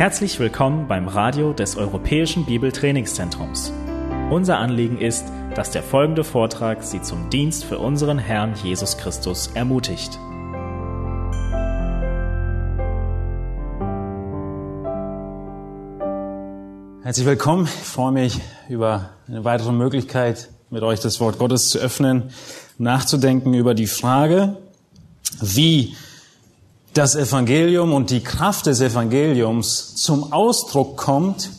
Herzlich willkommen beim Radio des Europäischen Bibeltrainingszentrums. Unser Anliegen ist, dass der folgende Vortrag Sie zum Dienst für unseren Herrn Jesus Christus ermutigt. Herzlich willkommen. Ich freue mich über eine weitere Möglichkeit, mit euch das Wort Gottes zu öffnen, nachzudenken über die Frage, wie das Evangelium und die Kraft des Evangeliums zum Ausdruck kommt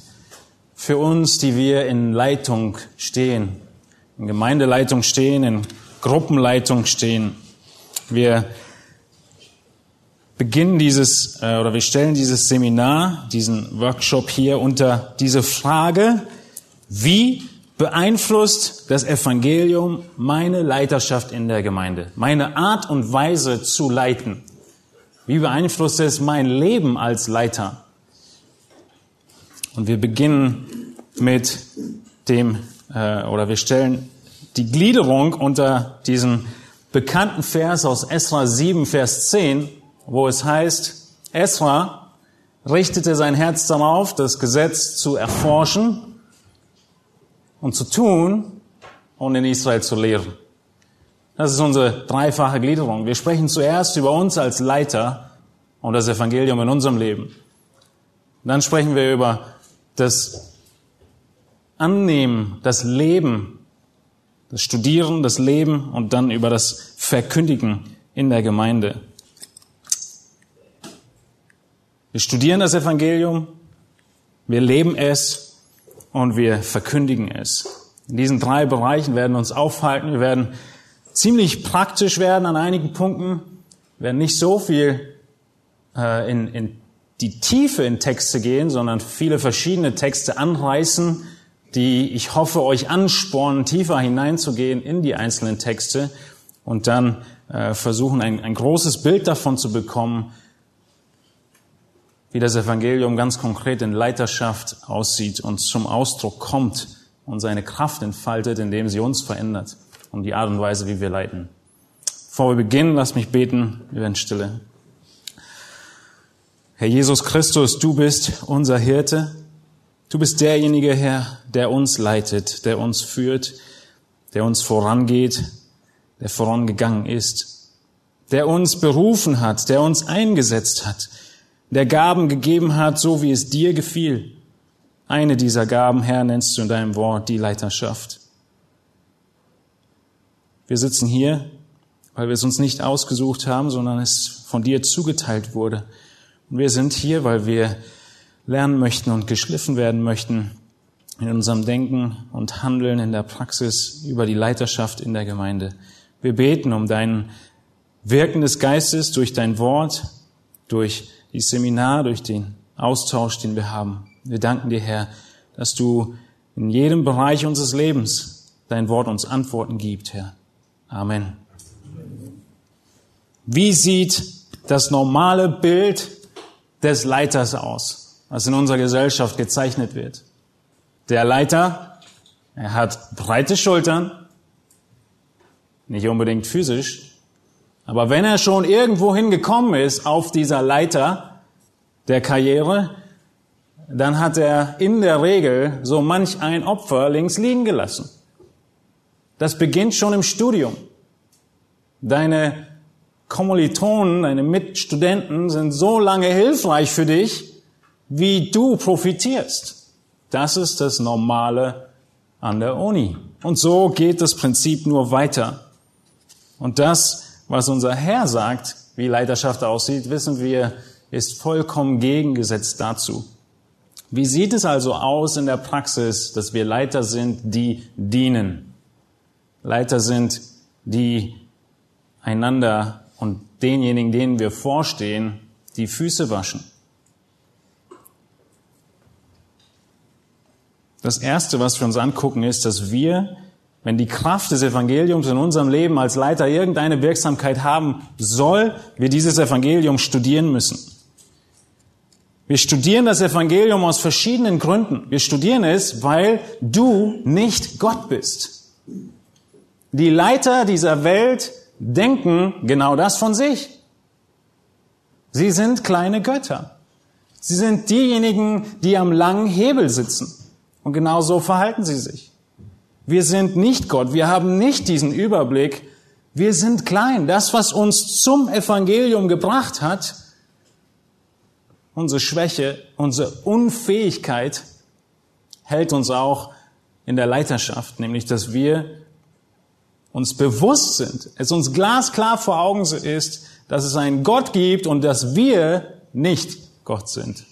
für uns, die wir in Leitung stehen, in Gemeindeleitung stehen, in Gruppenleitung stehen. Wir beginnen dieses äh, oder wir stellen dieses Seminar, diesen Workshop hier unter diese Frage, wie beeinflusst das Evangelium meine Leiterschaft in der Gemeinde, meine Art und Weise zu leiten? Wie beeinflusst es mein Leben als Leiter? Und wir beginnen mit dem, äh, oder wir stellen die Gliederung unter diesen bekannten Vers aus Esra 7, Vers 10, wo es heißt, Esra richtete sein Herz darauf, das Gesetz zu erforschen und zu tun und in Israel zu lehren. Das ist unsere dreifache Gliederung. Wir sprechen zuerst über uns als Leiter und das Evangelium in unserem Leben. Dann sprechen wir über das Annehmen, das Leben, das Studieren, das Leben und dann über das Verkündigen in der Gemeinde. Wir studieren das Evangelium, wir leben es und wir verkündigen es. In diesen drei Bereichen werden wir uns aufhalten. Wir werden ziemlich praktisch werden an einigen Punkten, werden nicht so viel äh, in, in die Tiefe in Texte gehen, sondern viele verschiedene Texte anreißen, die ich hoffe euch anspornen, tiefer hineinzugehen in die einzelnen Texte und dann äh, versuchen, ein, ein großes Bild davon zu bekommen, wie das Evangelium ganz konkret in Leiterschaft aussieht und zum Ausdruck kommt und seine Kraft entfaltet, indem sie uns verändert und die Art und Weise, wie wir leiten. Bevor wir beginnen, lasst mich beten, wir werden stille. Herr Jesus Christus, du bist unser Hirte. Du bist derjenige, Herr, der uns leitet, der uns führt, der uns vorangeht, der vorangegangen ist, der uns berufen hat, der uns eingesetzt hat, der Gaben gegeben hat, so wie es dir gefiel. Eine dieser Gaben, Herr, nennst du in deinem Wort die Leiterschaft. Wir sitzen hier, weil wir es uns nicht ausgesucht haben, sondern es von dir zugeteilt wurde. Und wir sind hier, weil wir lernen möchten und geschliffen werden möchten in unserem Denken und Handeln in der Praxis über die Leiterschaft in der Gemeinde. Wir beten um dein Wirken des Geistes durch dein Wort, durch die Seminar, durch den Austausch, den wir haben. Wir danken dir, Herr, dass du in jedem Bereich unseres Lebens dein Wort uns Antworten gibt, Herr. Amen. Wie sieht das normale Bild des Leiters aus, was in unserer Gesellschaft gezeichnet wird? Der Leiter, er hat breite Schultern, nicht unbedingt physisch, aber wenn er schon irgendwo hingekommen ist auf dieser Leiter der Karriere, dann hat er in der Regel so manch ein Opfer links liegen gelassen. Das beginnt schon im Studium. Deine Kommilitonen, deine Mitstudenten sind so lange hilfreich für dich, wie du profitierst. Das ist das Normale an der Uni. Und so geht das Prinzip nur weiter. Und das, was unser Herr sagt, wie Leiterschaft aussieht, wissen wir, ist vollkommen gegengesetzt dazu. Wie sieht es also aus in der Praxis, dass wir Leiter sind, die dienen? Leiter sind, die einander und denjenigen, denen wir vorstehen, die Füße waschen. Das Erste, was wir uns angucken, ist, dass wir, wenn die Kraft des Evangeliums in unserem Leben als Leiter irgendeine Wirksamkeit haben soll, wir dieses Evangelium studieren müssen. Wir studieren das Evangelium aus verschiedenen Gründen. Wir studieren es, weil du nicht Gott bist. Die Leiter dieser Welt denken genau das von sich. Sie sind kleine Götter. Sie sind diejenigen, die am langen Hebel sitzen. Und genau so verhalten sie sich. Wir sind nicht Gott. Wir haben nicht diesen Überblick. Wir sind klein. Das, was uns zum Evangelium gebracht hat, unsere Schwäche, unsere Unfähigkeit, hält uns auch in der Leiterschaft, nämlich dass wir uns bewusst sind, es uns glasklar vor Augen ist, dass es einen Gott gibt und dass wir nicht Gott sind.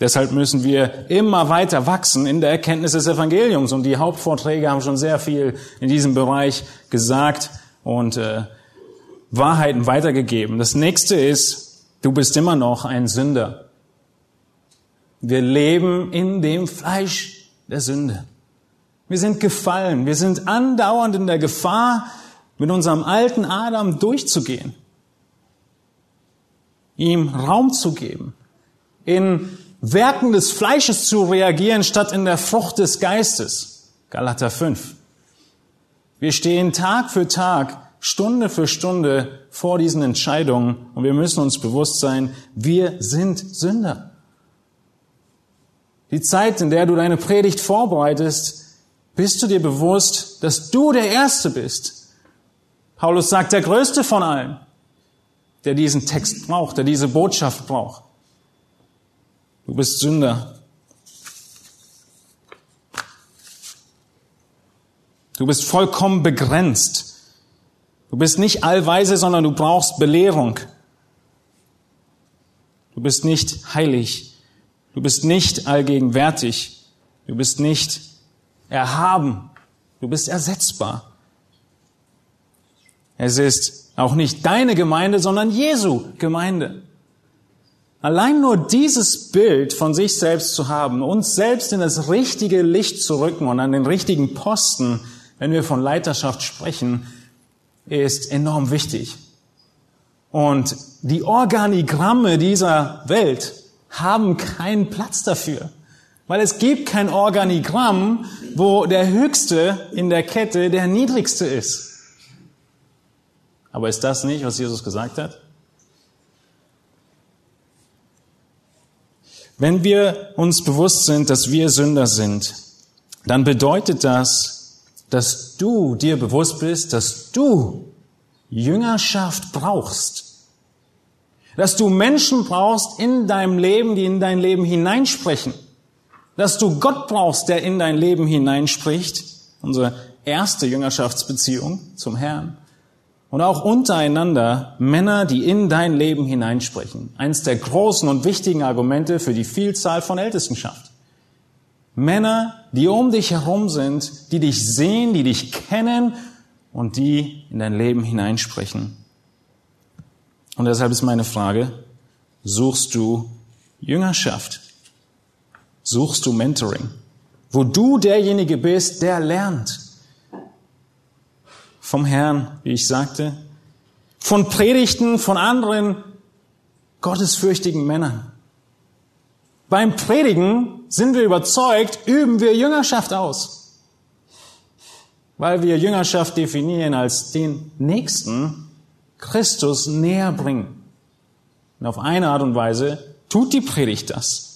Deshalb müssen wir immer weiter wachsen in der Erkenntnis des Evangeliums. Und die Hauptvorträge haben schon sehr viel in diesem Bereich gesagt und äh, Wahrheiten weitergegeben. Das nächste ist, du bist immer noch ein Sünder. Wir leben in dem Fleisch der Sünde. Wir sind gefallen. Wir sind andauernd in der Gefahr, mit unserem alten Adam durchzugehen. Ihm Raum zu geben. In Werken des Fleisches zu reagieren, statt in der Frucht des Geistes. Galater 5. Wir stehen Tag für Tag, Stunde für Stunde vor diesen Entscheidungen und wir müssen uns bewusst sein, wir sind Sünder. Die Zeit, in der du deine Predigt vorbereitest, bist du dir bewusst, dass du der Erste bist. Paulus sagt, der Größte von allen, der diesen Text braucht, der diese Botschaft braucht. Du bist Sünder. Du bist vollkommen begrenzt. Du bist nicht allweise, sondern du brauchst Belehrung. Du bist nicht heilig. Du bist nicht allgegenwärtig. Du bist nicht erhaben. Du bist ersetzbar. Es ist auch nicht deine Gemeinde, sondern Jesu Gemeinde. Allein nur dieses Bild von sich selbst zu haben, uns selbst in das richtige Licht zu rücken und an den richtigen Posten, wenn wir von Leiterschaft sprechen, ist enorm wichtig. Und die Organigramme dieser Welt haben keinen Platz dafür. Weil es gibt kein Organigramm, wo der Höchste in der Kette der Niedrigste ist. Aber ist das nicht, was Jesus gesagt hat? Wenn wir uns bewusst sind, dass wir Sünder sind, dann bedeutet das, dass du dir bewusst bist, dass du Jüngerschaft brauchst dass du Menschen brauchst in deinem Leben, die in dein Leben hineinsprechen. Dass du Gott brauchst, der in dein Leben hineinspricht. Unsere erste Jüngerschaftsbeziehung zum Herrn. Und auch untereinander Männer, die in dein Leben hineinsprechen. Eins der großen und wichtigen Argumente für die Vielzahl von Ältestenschaft. Männer, die um dich herum sind, die dich sehen, die dich kennen und die in dein Leben hineinsprechen. Und deshalb ist meine Frage, suchst du Jüngerschaft? Suchst du Mentoring? Wo du derjenige bist, der lernt. Vom Herrn, wie ich sagte, von Predigten von anderen gottesfürchtigen Männern. Beim Predigen sind wir überzeugt, üben wir Jüngerschaft aus. Weil wir Jüngerschaft definieren als den Nächsten, Christus näher bringen. Und auf eine Art und Weise tut die Predigt das.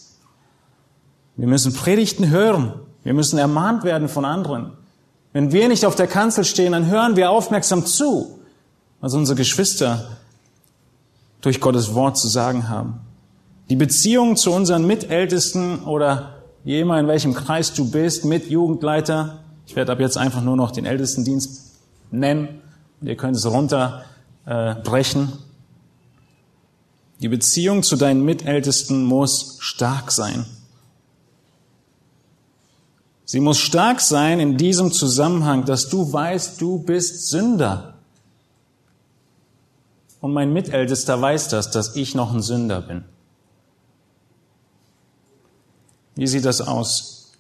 Wir müssen Predigten hören. Wir müssen ermahnt werden von anderen. Wenn wir nicht auf der Kanzel stehen, dann hören wir aufmerksam zu, was unsere Geschwister durch Gottes Wort zu sagen haben. Die Beziehung zu unseren Mitältesten oder jemand in welchem Kreis du bist, mit Jugendleiter. Ich werde ab jetzt einfach nur noch den Ältestendienst nennen. Ihr könnt es runter äh. Die Beziehung zu deinen Mitältesten muss stark sein. Sie muss stark sein in diesem Zusammenhang, dass du weißt, du bist Sünder. Und mein Mitältester weiß das, dass ich noch ein Sünder bin. Wie sieht das aus?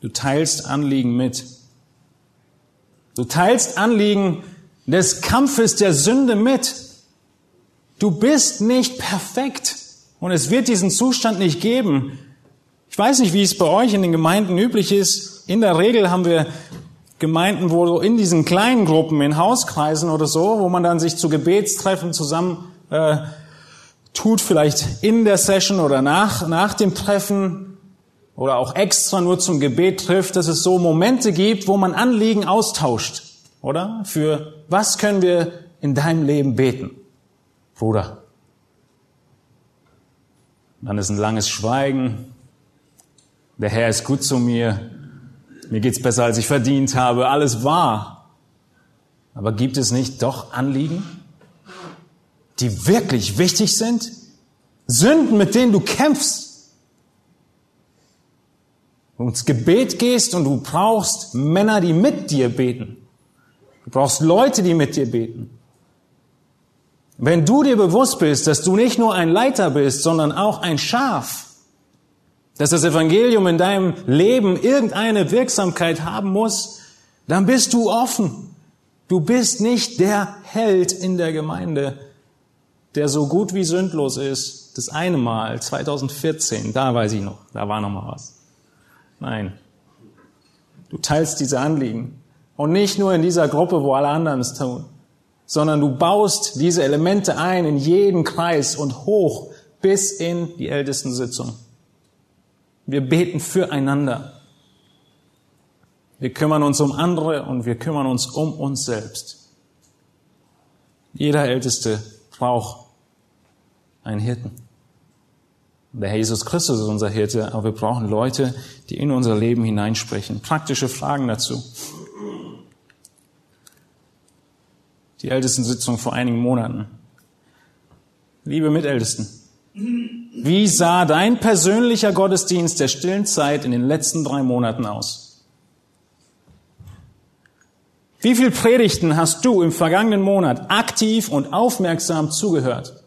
Du teilst Anliegen mit. Du teilst Anliegen des Kampfes der Sünde mit. Du bist nicht perfekt und es wird diesen Zustand nicht geben. Ich weiß nicht, wie es bei euch in den Gemeinden üblich ist. In der Regel haben wir Gemeinden, wo in diesen kleinen Gruppen, in Hauskreisen oder so, wo man dann sich zu Gebetstreffen zusammen äh, tut vielleicht in der Session oder nach, nach dem Treffen oder auch extra nur zum Gebet trifft, dass es so Momente gibt, wo man Anliegen austauscht, oder? Für was können wir in deinem Leben beten, Bruder? Dann ist ein langes Schweigen. Der Herr ist gut zu mir. Mir geht's besser, als ich verdient habe. Alles wahr. Aber gibt es nicht doch Anliegen, die wirklich wichtig sind? Sünden, mit denen du kämpfst? Du ins Gebet gehst und du brauchst Männer, die mit dir beten. Du brauchst Leute, die mit dir beten. Wenn du dir bewusst bist, dass du nicht nur ein Leiter bist, sondern auch ein Schaf, dass das Evangelium in deinem Leben irgendeine Wirksamkeit haben muss, dann bist du offen. Du bist nicht der Held in der Gemeinde, der so gut wie sündlos ist. Das eine Mal, 2014, da weiß ich noch, da war noch mal was. Nein. Du teilst diese Anliegen. Und nicht nur in dieser Gruppe, wo alle anderen es tun sondern du baust diese Elemente ein in jeden Kreis und hoch bis in die Ältestensitzung. Wir beten füreinander. Wir kümmern uns um andere und wir kümmern uns um uns selbst. Jeder Älteste braucht einen Hirten. Der Herr Jesus Christus ist unser Hirte, aber wir brauchen Leute, die in unser Leben hineinsprechen. Praktische Fragen dazu. die Ältestensitzung vor einigen Monaten. Liebe Mitältesten, wie sah dein persönlicher Gottesdienst der stillen Zeit in den letzten drei Monaten aus? Wie viel Predigten hast du im vergangenen Monat aktiv und aufmerksam zugehört?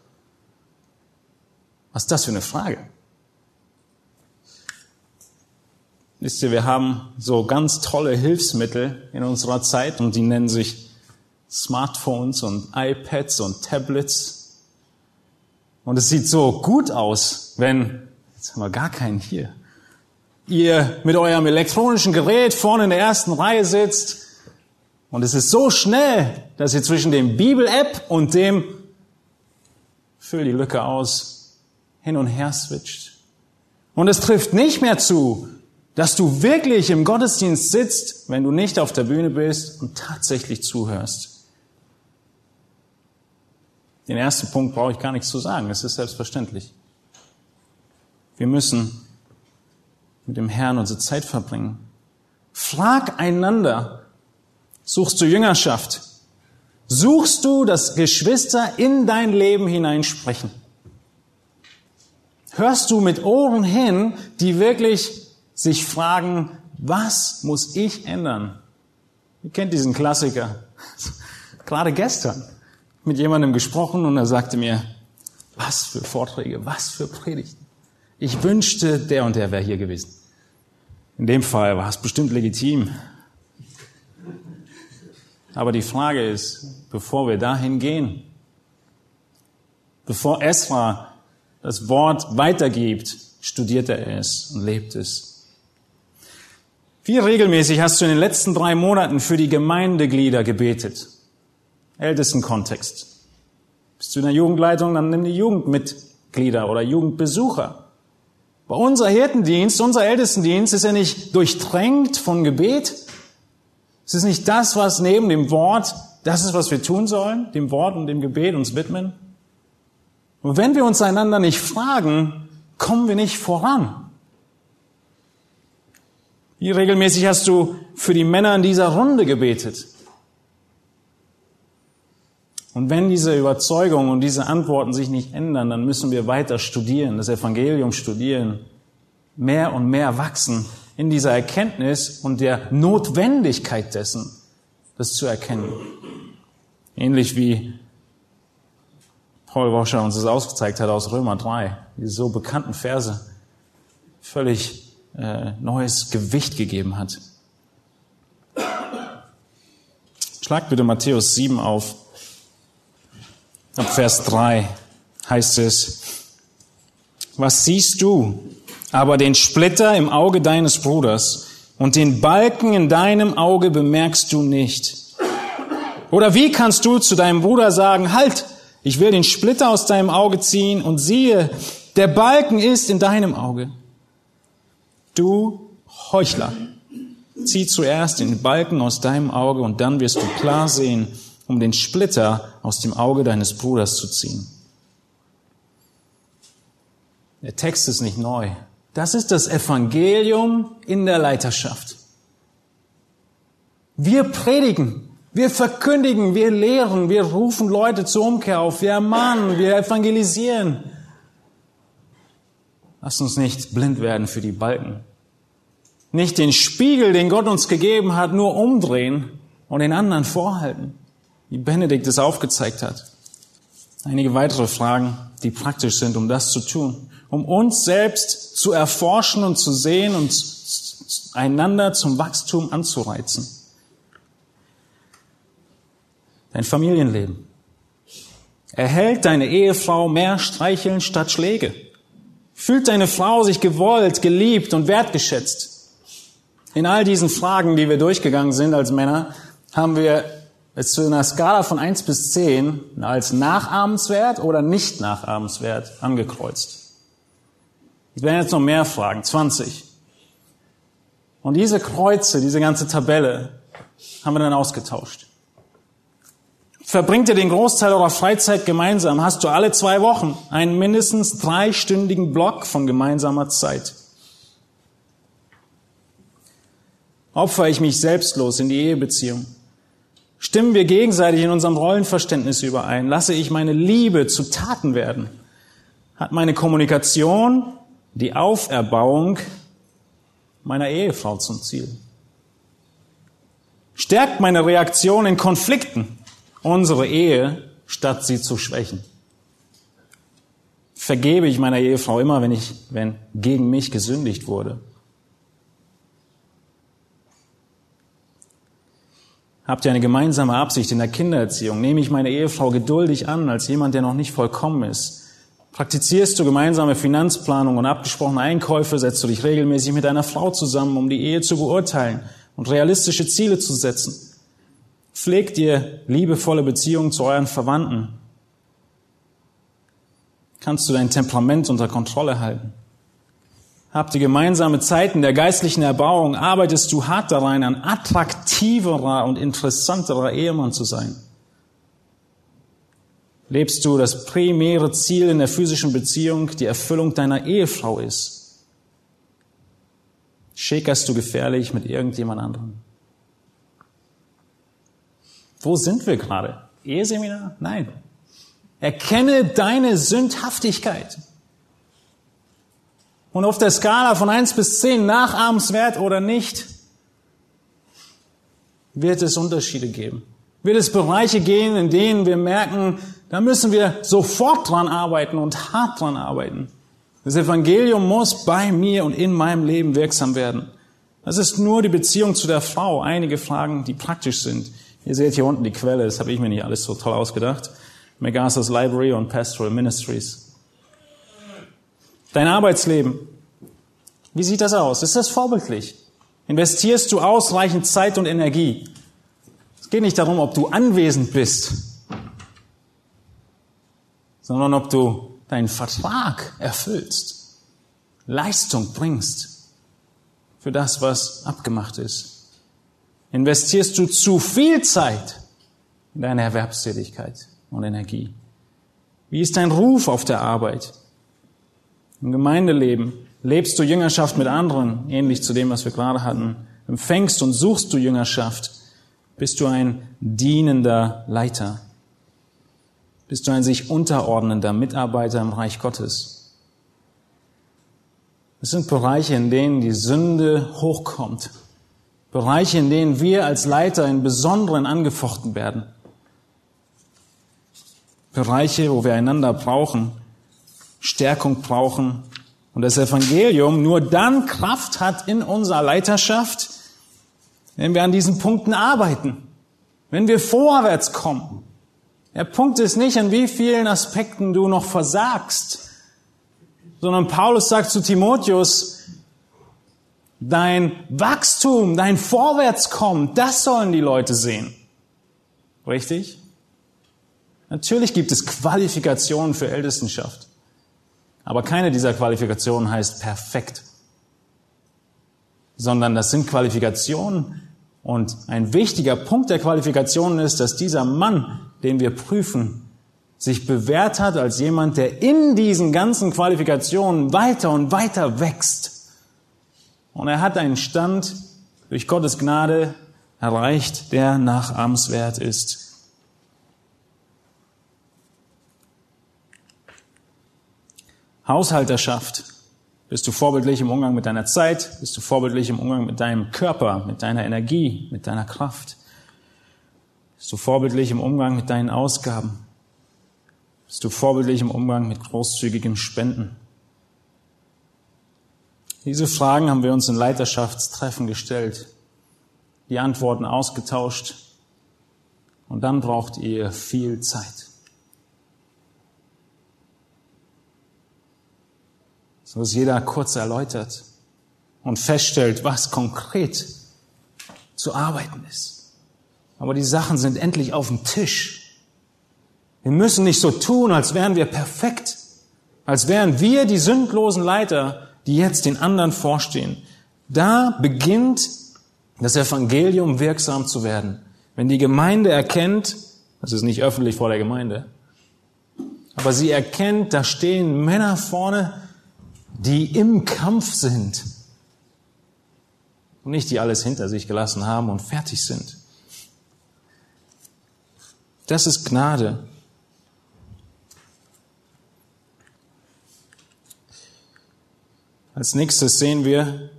Was ist das für eine Frage? Wisst ihr, wir haben so ganz tolle Hilfsmittel in unserer Zeit und die nennen sich Smartphones und iPads und Tablets. Und es sieht so gut aus, wenn, jetzt haben wir gar keinen hier, ihr mit eurem elektronischen Gerät vorne in der ersten Reihe sitzt und es ist so schnell, dass ihr zwischen dem Bibel-App und dem Füll die Lücke aus hin und her switcht. Und es trifft nicht mehr zu, dass du wirklich im Gottesdienst sitzt, wenn du nicht auf der Bühne bist und tatsächlich zuhörst. Den ersten Punkt brauche ich gar nichts zu sagen, es ist selbstverständlich. Wir müssen mit dem Herrn unsere Zeit verbringen. Frag einander, suchst du Jüngerschaft? Suchst du, dass Geschwister in dein Leben hineinsprechen? Hörst du mit Ohren hin, die wirklich sich fragen, was muss ich ändern? Ihr kennt diesen Klassiker. Gerade gestern mit jemandem gesprochen und er sagte mir, was für Vorträge, was für Predigten. Ich wünschte, der und der wäre hier gewesen. In dem Fall war es bestimmt legitim. Aber die Frage ist, bevor wir dahin gehen, bevor Esra das Wort weitergibt, studiert er es und lebt es. Wie regelmäßig hast du in den letzten drei Monaten für die Gemeindeglieder gebetet? Ältesten Kontext. Bist du in der Jugendleitung, dann nimm die Jugendmitglieder oder Jugendbesucher. Bei unser Hirtendienst, unser Ältestendienst ist ja nicht durchdrängt von Gebet. Es ist nicht das, was neben dem Wort, das ist, was wir tun sollen, dem Wort und dem Gebet uns widmen. Und wenn wir uns einander nicht fragen, kommen wir nicht voran. Wie regelmäßig hast du für die Männer in dieser Runde gebetet? Und wenn diese Überzeugungen und diese Antworten sich nicht ändern, dann müssen wir weiter studieren, das Evangelium studieren, mehr und mehr wachsen in dieser Erkenntnis und der Notwendigkeit dessen, das zu erkennen. Ähnlich wie Paul Wascher uns das ausgezeigt hat aus Römer 3, diese so bekannten Verse, völlig äh, neues Gewicht gegeben hat. Schlag bitte Matthäus 7 auf. Ab Vers 3 heißt es, was siehst du? Aber den Splitter im Auge deines Bruders und den Balken in deinem Auge bemerkst du nicht. Oder wie kannst du zu deinem Bruder sagen, halt, Ich will den Splitter aus deinem Auge ziehen und siehe, der Balken ist in deinem Auge. Du Heuchler, zieh zuerst den Balken aus deinem Auge und dann wirst du klar sehen, um den Splitter aus dem Auge deines Bruders zu ziehen. Der Text ist nicht neu. Das ist das Evangelium in der Leiterschaft. Wir predigen, wir verkündigen, wir lehren, wir rufen Leute zur Umkehr auf, wir ermahnen, wir evangelisieren. Lasst uns nicht blind werden für die Balken. Nicht den Spiegel, den Gott uns gegeben hat, nur umdrehen und den anderen vorhalten, wie Benedikt es aufgezeigt hat. Einige weitere Fragen, die praktisch sind, um das zu tun, um uns selbst zu erforschen und zu sehen und einander zum Wachstum anzureizen. Dein Familienleben. Erhält deine Ehefrau mehr Streicheln statt Schläge? Fühlt deine Frau sich gewollt, geliebt und wertgeschätzt? In all diesen Fragen, die wir durchgegangen sind als Männer, haben wir es zu einer Skala von eins bis zehn als nachahmenswert oder nicht nachahmenswert angekreuzt. Es werden jetzt noch mehr Fragen, 20. Und diese Kreuze, diese ganze Tabelle haben wir dann ausgetauscht. Verbringt ihr den Großteil eurer Freizeit gemeinsam, hast du alle zwei Wochen einen mindestens dreistündigen Block von gemeinsamer Zeit. Opfer ich mich selbstlos in die Ehebeziehung? Stimmen wir gegenseitig in unserem Rollenverständnis überein? Lasse ich meine Liebe zu Taten werden? Hat meine Kommunikation die Auferbauung meiner Ehefrau zum Ziel? Stärkt meine Reaktion in Konflikten unsere Ehe, statt sie zu schwächen. Vergebe ich meiner Ehefrau immer, wenn ich, wenn gegen mich gesündigt wurde. Habt ihr eine gemeinsame Absicht in der Kindererziehung? Nehme ich meine Ehefrau geduldig an als jemand, der noch nicht vollkommen ist? Praktizierst du gemeinsame Finanzplanung und abgesprochene Einkäufe? Setzt du dich regelmäßig mit deiner Frau zusammen, um die Ehe zu beurteilen und realistische Ziele zu setzen? Pflegt ihr liebevolle Beziehungen zu euren Verwandten? Kannst du dein Temperament unter Kontrolle halten? Habt ihr gemeinsame Zeiten der geistlichen Erbauung? Arbeitest du hart daran, ein attraktiverer und interessanterer Ehemann zu sein? Lebst du das primäre Ziel in der physischen Beziehung, die Erfüllung deiner Ehefrau ist? Schäkerst du gefährlich mit irgendjemand anderem? Wo sind wir gerade? Eheseminar? Nein. Erkenne deine Sündhaftigkeit. Und auf der Skala von eins bis zehn nachahmenswert oder nicht, wird es Unterschiede geben. Wird es Bereiche gehen, in denen wir merken, da müssen wir sofort dran arbeiten und hart dran arbeiten. Das Evangelium muss bei mir und in meinem Leben wirksam werden. Das ist nur die Beziehung zu der Frau. Einige Fragen, die praktisch sind. Ihr seht hier unten die Quelle, das habe ich mir nicht alles so toll ausgedacht. MacArthur's Library und Pastoral Ministries. Dein Arbeitsleben. Wie sieht das aus? Ist das vorbildlich? Investierst du ausreichend Zeit und Energie? Es geht nicht darum, ob du anwesend bist, sondern ob du deinen Vertrag erfüllst, Leistung bringst für das, was abgemacht ist investierst du zu viel Zeit in deine Erwerbstätigkeit und Energie? Wie ist dein Ruf auf der Arbeit? Im Gemeindeleben lebst du Jüngerschaft mit anderen, ähnlich zu dem, was wir gerade hatten. Empfängst und suchst du Jüngerschaft? Bist du ein dienender Leiter? Bist du ein sich unterordnender Mitarbeiter im Reich Gottes? Es sind Bereiche, in denen die Sünde hochkommt Bereiche, in denen wir als Leiter in Besonderen angefochten werden. Bereiche, wo wir einander brauchen, Stärkung brauchen und das Evangelium nur dann Kraft hat in unserer Leiterschaft, wenn wir an diesen Punkten arbeiten, wenn wir vorwärts kommen. Der Punkt ist nicht, an wie vielen Aspekten du noch versagst, sondern Paulus sagt zu Timotheus, Dein Wachstum, dein Vorwärtskommen, das sollen die Leute sehen. Richtig? Natürlich gibt es Qualifikationen für Ältestenschaft. Aber keine dieser Qualifikationen heißt perfekt. Sondern das sind Qualifikationen. Und ein wichtiger Punkt der Qualifikationen ist, dass dieser Mann, den wir prüfen, sich bewährt hat als jemand, der in diesen ganzen Qualifikationen weiter und weiter wächst. Und er hat einen Stand durch Gottes Gnade erreicht, der nachahmenswert ist. Haushalterschaft. Bist du vorbildlich im Umgang mit deiner Zeit? Bist du vorbildlich im Umgang mit deinem Körper, mit deiner Energie, mit deiner Kraft? Bist du vorbildlich im Umgang mit deinen Ausgaben? Bist du vorbildlich im Umgang mit großzügigem Spenden? Diese Fragen haben wir uns in Leiterschaftstreffen gestellt, die Antworten ausgetauscht und dann braucht ihr viel Zeit. So dass jeder kurz erläutert und feststellt, was konkret zu arbeiten ist. Aber die Sachen sind endlich auf dem Tisch. Wir müssen nicht so tun, als wären wir perfekt, als wären wir die sündlosen Leiter, die jetzt den anderen vorstehen. Da beginnt das Evangelium wirksam zu werden. Wenn die Gemeinde erkennt, das ist nicht öffentlich vor der Gemeinde, aber sie erkennt, da stehen Männer vorne, die im Kampf sind und nicht die alles hinter sich gelassen haben und fertig sind. Das ist Gnade. Als nächstes sehen wir,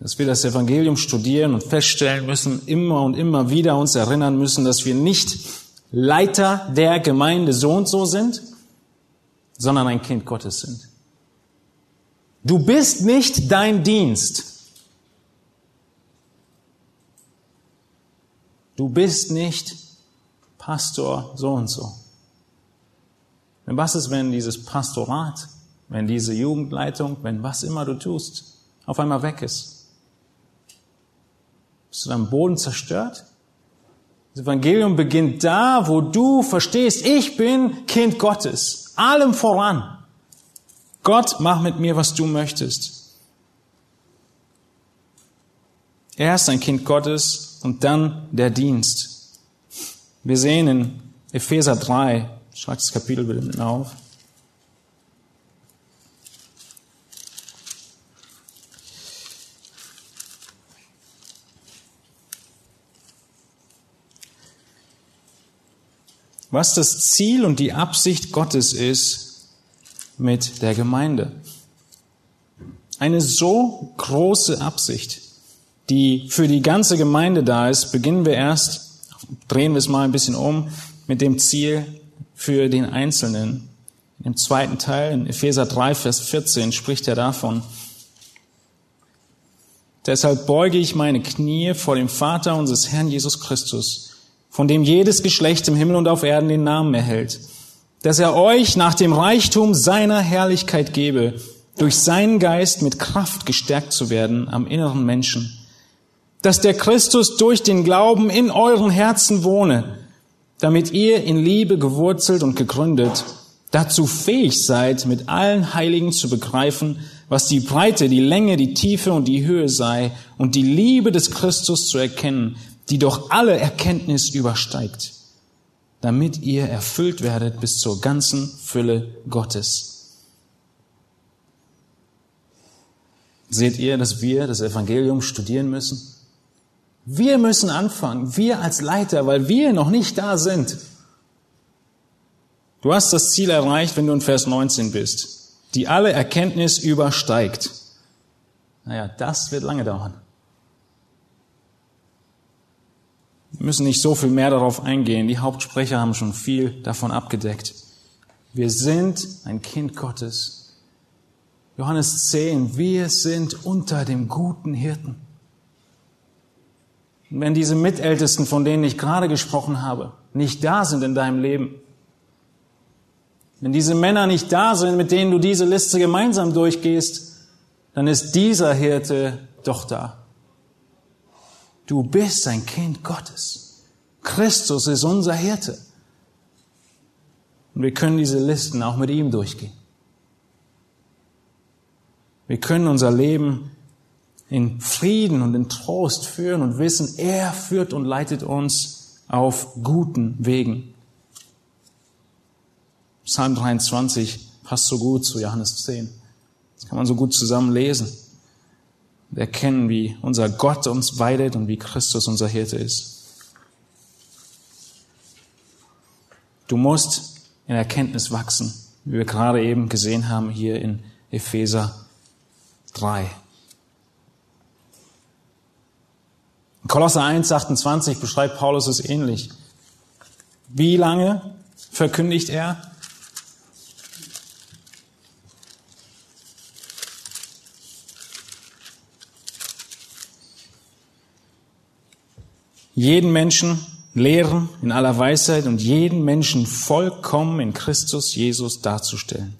dass wir das Evangelium studieren und feststellen müssen, immer und immer wieder uns erinnern müssen, dass wir nicht Leiter der Gemeinde so und so sind, sondern ein Kind Gottes sind. Du bist nicht dein Dienst. Du bist nicht Pastor so und so. Und was ist, wenn dieses Pastorat, wenn diese Jugendleitung, wenn was immer du tust, auf einmal weg ist? Bist du am Boden zerstört? Das Evangelium beginnt da, wo du verstehst, ich bin Kind Gottes. Allem voran. Gott, mach mit mir, was du möchtest. Er ist ein Kind Gottes und dann der Dienst. Wir sehen in Epheser 3, schlag das Kapitel bitte mit auf. Was das Ziel und die Absicht Gottes ist, mit der Gemeinde. Eine so große Absicht, die für die ganze Gemeinde da ist, beginnen wir erst, drehen wir es mal ein bisschen um, mit dem Ziel für den Einzelnen. Im zweiten Teil, in Epheser 3, Vers 14, spricht er davon. Deshalb beuge ich meine Knie vor dem Vater unseres Herrn Jesus Christus, von dem jedes Geschlecht im Himmel und auf Erden den Namen erhält dass er euch nach dem Reichtum seiner Herrlichkeit gebe, durch seinen Geist mit Kraft gestärkt zu werden am inneren Menschen, dass der Christus durch den Glauben in euren Herzen wohne, damit ihr in Liebe gewurzelt und gegründet dazu fähig seid, mit allen Heiligen zu begreifen, was die Breite, die Länge, die Tiefe und die Höhe sei und die Liebe des Christus zu erkennen, die doch alle Erkenntnis übersteigt damit ihr erfüllt werdet bis zur ganzen Fülle Gottes. Seht ihr, dass wir das Evangelium studieren müssen? Wir müssen anfangen, wir als Leiter, weil wir noch nicht da sind. Du hast das Ziel erreicht, wenn du in Vers 19 bist, die alle Erkenntnis übersteigt. Naja, das wird lange dauern. Wir müssen nicht so viel mehr darauf eingehen. Die Hauptsprecher haben schon viel davon abgedeckt. Wir sind ein Kind Gottes. Johannes 10, wir sind unter dem guten Hirten. Und wenn diese Mitältesten, von denen ich gerade gesprochen habe, nicht da sind in deinem Leben, wenn diese Männer nicht da sind, mit denen du diese Liste gemeinsam durchgehst, dann ist dieser Hirte doch da. Du bist ein Kind Gottes. Christus ist unser Hirte. Und wir können diese Listen auch mit ihm durchgehen. Wir können unser Leben in Frieden und in Trost führen und wissen, er führt und leitet uns auf guten Wegen. Psalm 23 passt so gut zu Johannes 10. Das kann man so gut zusammen lesen. Erkennen, wie unser Gott uns weidet und wie Christus unser Hirte ist. Du musst in Erkenntnis wachsen, wie wir gerade eben gesehen haben hier in Epheser 3. In Kolosser 1, 28 beschreibt Paulus es ähnlich. Wie lange verkündigt er? Jeden Menschen lehren in aller Weisheit und jeden Menschen vollkommen in Christus Jesus darzustellen.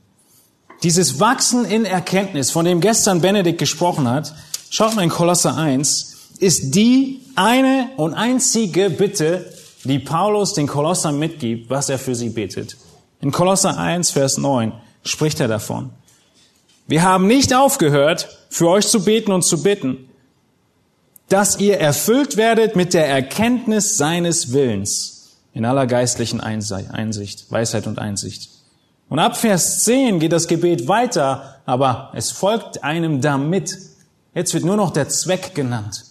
Dieses Wachsen in Erkenntnis, von dem gestern Benedikt gesprochen hat, schaut mal in Kolosser 1, ist die eine und einzige Bitte, die Paulus den Kolossern mitgibt, was er für sie betet. In Kolosser 1, Vers 9 spricht er davon. Wir haben nicht aufgehört, für euch zu beten und zu bitten, dass ihr erfüllt werdet mit der Erkenntnis seines Willens in aller geistlichen Einsicht, Weisheit und Einsicht. Und ab Vers 10 geht das Gebet weiter, aber es folgt einem damit. Jetzt wird nur noch der Zweck genannt.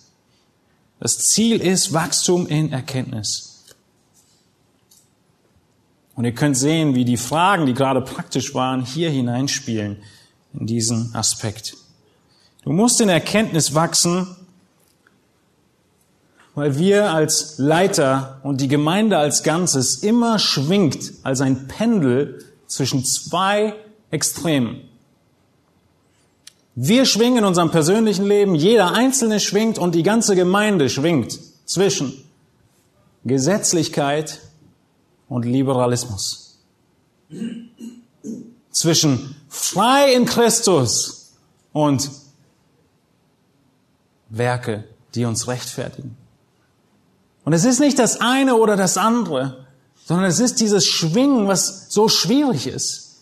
Das Ziel ist Wachstum in Erkenntnis. Und ihr könnt sehen, wie die Fragen, die gerade praktisch waren, hier hineinspielen in diesen Aspekt. Du musst in Erkenntnis wachsen, weil wir als Leiter und die Gemeinde als Ganzes immer schwingt als ein Pendel zwischen zwei Extremen. Wir schwingen in unserem persönlichen Leben, jeder Einzelne schwingt und die ganze Gemeinde schwingt zwischen Gesetzlichkeit und Liberalismus. Zwischen frei in Christus und Werke, die uns rechtfertigen. Und es ist nicht das eine oder das andere, sondern es ist dieses Schwingen, was so schwierig ist.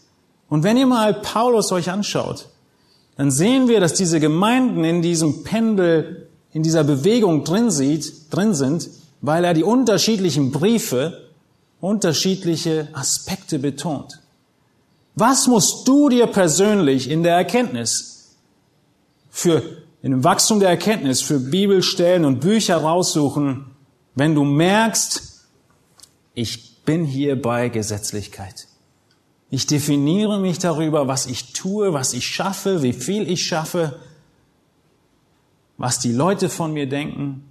Und wenn ihr mal Paulus euch anschaut, dann sehen wir, dass diese Gemeinden in diesem Pendel, in dieser Bewegung drin sieht, drin sind, weil er die unterschiedlichen Briefe, unterschiedliche Aspekte betont. Was musst du dir persönlich in der Erkenntnis für, in dem Wachstum der Erkenntnis für Bibelstellen und Bücher raussuchen, wenn du merkst, ich bin hier bei Gesetzlichkeit. Ich definiere mich darüber, was ich tue, was ich schaffe, wie viel ich schaffe, was die Leute von mir denken.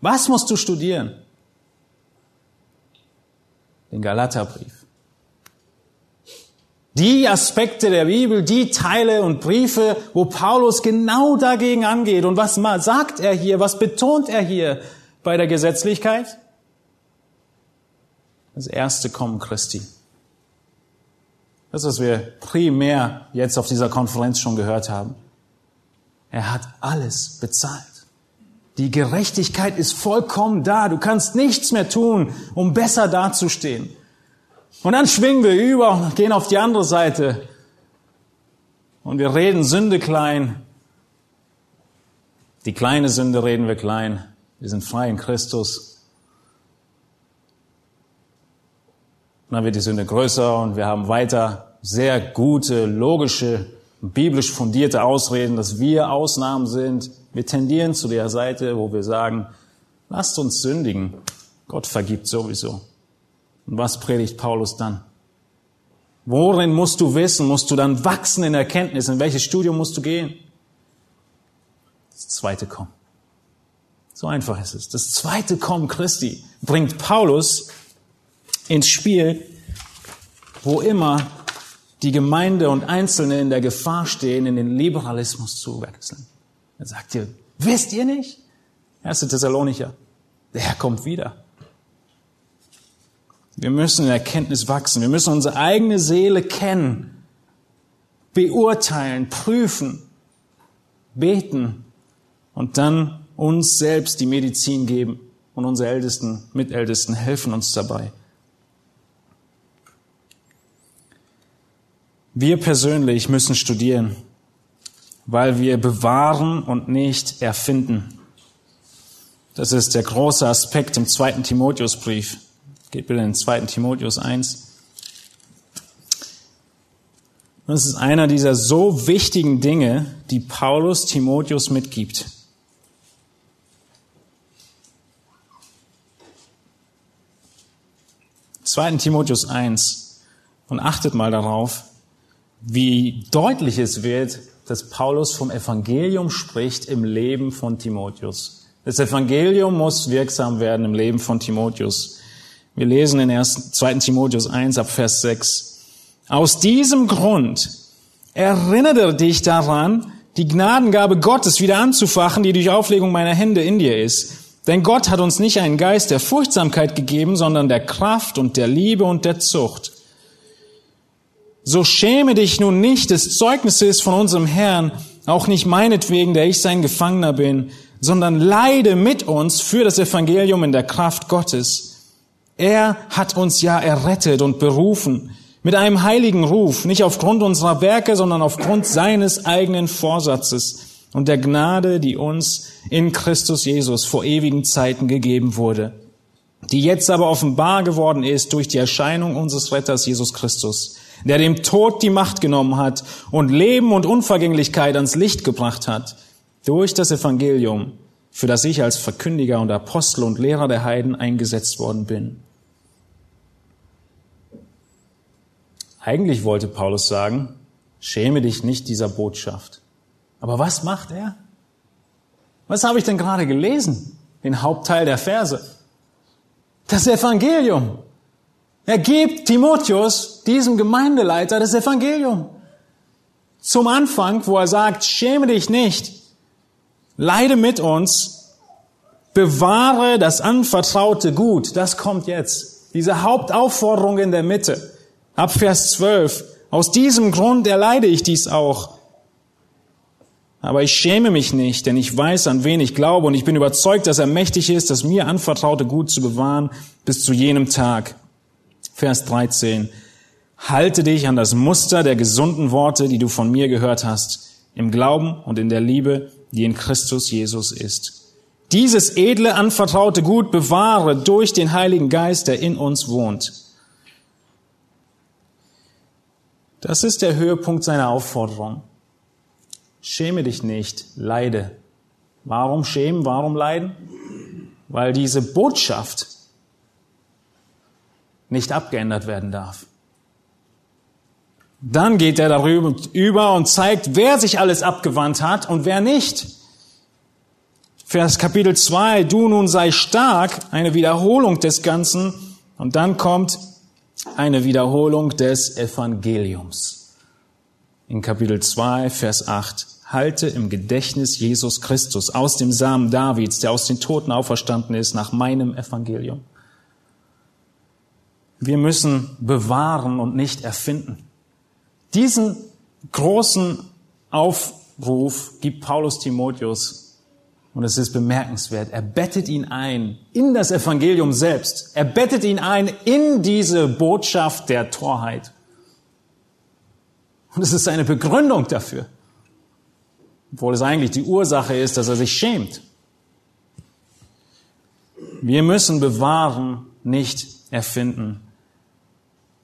Was musst du studieren? Den Galaterbrief. Die Aspekte der Bibel, die Teile und Briefe, wo Paulus genau dagegen angeht. Und was sagt er hier? Was betont er hier? Bei der Gesetzlichkeit? Das erste Kommen Christi. Das, was wir primär jetzt auf dieser Konferenz schon gehört haben. Er hat alles bezahlt. Die Gerechtigkeit ist vollkommen da. Du kannst nichts mehr tun, um besser dazustehen. Und dann schwingen wir über und gehen auf die andere Seite. Und wir reden Sünde klein. Die kleine Sünde reden wir klein. Wir sind frei in Christus. Und dann wird die Sünde größer und wir haben weiter sehr gute, logische, biblisch fundierte Ausreden, dass wir Ausnahmen sind. Wir tendieren zu der Seite, wo wir sagen, lasst uns sündigen. Gott vergibt sowieso. Und was predigt Paulus dann? Worin musst du wissen? Musst du dann wachsen in Erkenntnis? In welches Studium musst du gehen? Das zweite kommt. So einfach ist es. Das zweite Kommen Christi bringt Paulus ins Spiel, wo immer die Gemeinde und Einzelne in der Gefahr stehen, in den Liberalismus zu wechseln. Er sagt ihr, wisst ihr nicht? 1. Thessalonicher, der Herr kommt wieder. Wir müssen in Erkenntnis wachsen. Wir müssen unsere eigene Seele kennen, beurteilen, prüfen, beten und dann uns selbst die Medizin geben und unsere Ältesten, Mitältesten helfen uns dabei. Wir persönlich müssen studieren, weil wir bewahren und nicht erfinden. Das ist der große Aspekt im zweiten Timotheusbrief. Geht bitte in den zweiten Timotheus 1. Das ist einer dieser so wichtigen Dinge, die Paulus Timotheus mitgibt. 2. Timotheus 1 und achtet mal darauf, wie deutlich es wird, dass Paulus vom Evangelium spricht im Leben von Timotheus. Das Evangelium muss wirksam werden im Leben von Timotheus. Wir lesen in 1, 2. Timotheus 1 ab Vers 6. Aus diesem Grund erinnere dich daran, die Gnadengabe Gottes wieder anzufachen, die durch Auflegung meiner Hände in dir ist denn Gott hat uns nicht einen Geist der Furchtsamkeit gegeben, sondern der Kraft und der Liebe und der Zucht. So schäme dich nun nicht des Zeugnisses von unserem Herrn, auch nicht meinetwegen, der ich sein Gefangener bin, sondern leide mit uns für das Evangelium in der Kraft Gottes. Er hat uns ja errettet und berufen mit einem heiligen Ruf, nicht aufgrund unserer Werke, sondern aufgrund seines eigenen Vorsatzes und der Gnade, die uns in Christus Jesus vor ewigen Zeiten gegeben wurde, die jetzt aber offenbar geworden ist durch die Erscheinung unseres Retters Jesus Christus, der dem Tod die Macht genommen hat und Leben und Unvergänglichkeit ans Licht gebracht hat, durch das Evangelium, für das ich als Verkündiger und Apostel und Lehrer der Heiden eingesetzt worden bin. Eigentlich wollte Paulus sagen, schäme dich nicht dieser Botschaft. Aber was macht er? Was habe ich denn gerade gelesen? Den Hauptteil der Verse. Das Evangelium. Er gibt Timotheus, diesem Gemeindeleiter, das Evangelium. Zum Anfang, wo er sagt, schäme dich nicht, leide mit uns, bewahre das anvertraute Gut. Das kommt jetzt. Diese Hauptaufforderung in der Mitte. Ab Vers 12. Aus diesem Grund erleide ich dies auch aber ich schäme mich nicht, denn ich weiß, an wen ich glaube und ich bin überzeugt, dass er mächtig ist, das mir anvertraute Gut zu bewahren bis zu jenem Tag. Vers 13. Halte dich an das Muster der gesunden Worte, die du von mir gehört hast, im Glauben und in der Liebe, die in Christus Jesus ist. Dieses edle, anvertraute Gut bewahre durch den Heiligen Geist, der in uns wohnt. Das ist der Höhepunkt seiner Aufforderung. Schäme dich nicht, leide. Warum schämen, warum leiden? Weil diese Botschaft nicht abgeändert werden darf. Dann geht er darüber über und zeigt, wer sich alles abgewandt hat und wer nicht. Vers Kapitel 2, du nun sei stark, eine Wiederholung des Ganzen. Und dann kommt eine Wiederholung des Evangeliums. In Kapitel 2, Vers 8 halte im Gedächtnis Jesus Christus aus dem Samen Davids, der aus den Toten auferstanden ist, nach meinem Evangelium. Wir müssen bewahren und nicht erfinden. Diesen großen Aufruf gibt Paulus Timotheus und es ist bemerkenswert. Er bettet ihn ein in das Evangelium selbst. Er bettet ihn ein in diese Botschaft der Torheit. Und es ist eine Begründung dafür obwohl es eigentlich die Ursache ist, dass er sich schämt. Wir müssen bewahren, nicht erfinden.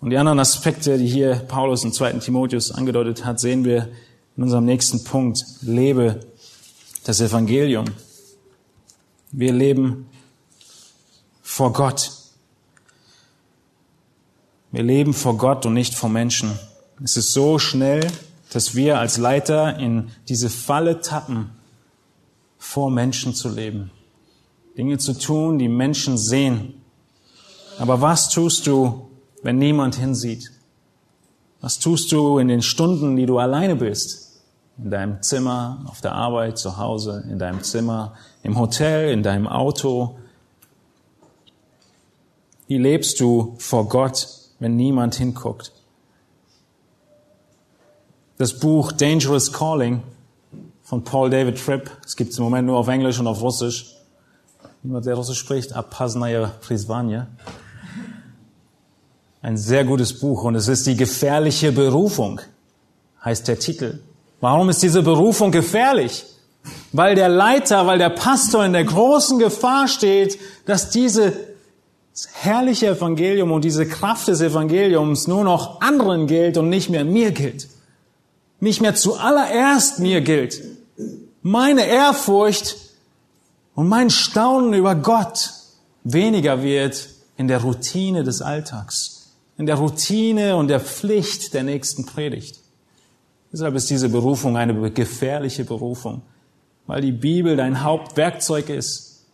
Und die anderen Aspekte, die hier Paulus im zweiten Timotheus angedeutet hat, sehen wir in unserem nächsten Punkt. Lebe das Evangelium. Wir leben vor Gott. Wir leben vor Gott und nicht vor Menschen. Es ist so schnell, dass wir als Leiter in diese Falle tappen, vor Menschen zu leben. Dinge zu tun, die Menschen sehen. Aber was tust du, wenn niemand hinsieht? Was tust du in den Stunden, die du alleine bist? In deinem Zimmer, auf der Arbeit, zu Hause, in deinem Zimmer, im Hotel, in deinem Auto? Wie lebst du vor Gott, wenn niemand hinguckt? Das Buch Dangerous Calling von Paul David Tripp. Es gibt es im Moment nur auf Englisch und auf Russisch. Niemand, der Russisch spricht, Apaznaya Prisvanya. Ein sehr gutes Buch und es ist die gefährliche Berufung. heißt der Titel. Warum ist diese Berufung gefährlich? Weil der Leiter, weil der Pastor in der großen Gefahr steht, dass diese herrliche Evangelium und diese Kraft des Evangeliums nur noch anderen gilt und nicht mehr mir gilt. Nicht mehr zuallererst mir gilt. Meine Ehrfurcht und mein Staunen über Gott weniger wird in der Routine des Alltags, in der Routine und der Pflicht der nächsten Predigt. Deshalb ist diese Berufung eine gefährliche Berufung, weil die Bibel dein Hauptwerkzeug ist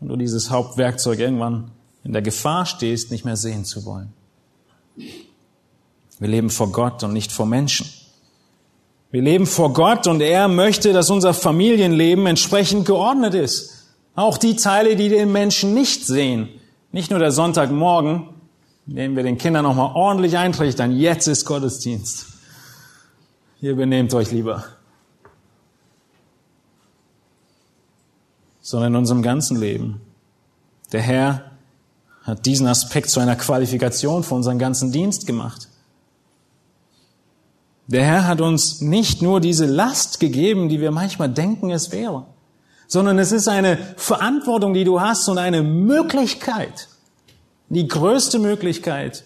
und du dieses Hauptwerkzeug irgendwann in der Gefahr stehst, nicht mehr sehen zu wollen. Wir leben vor Gott und nicht vor Menschen. Wir leben vor Gott und er möchte, dass unser Familienleben entsprechend geordnet ist. Auch die Teile, die den Menschen nicht sehen. Nicht nur der Sonntagmorgen, den wir den Kindern nochmal ordentlich eintrichtern. Jetzt ist Gottesdienst. Ihr benehmt euch lieber. Sondern in unserem ganzen Leben. Der Herr hat diesen Aspekt zu einer Qualifikation für unseren ganzen Dienst gemacht. Der Herr hat uns nicht nur diese Last gegeben, die wir manchmal denken, es wäre, sondern es ist eine Verantwortung, die du hast und eine Möglichkeit, die größte Möglichkeit,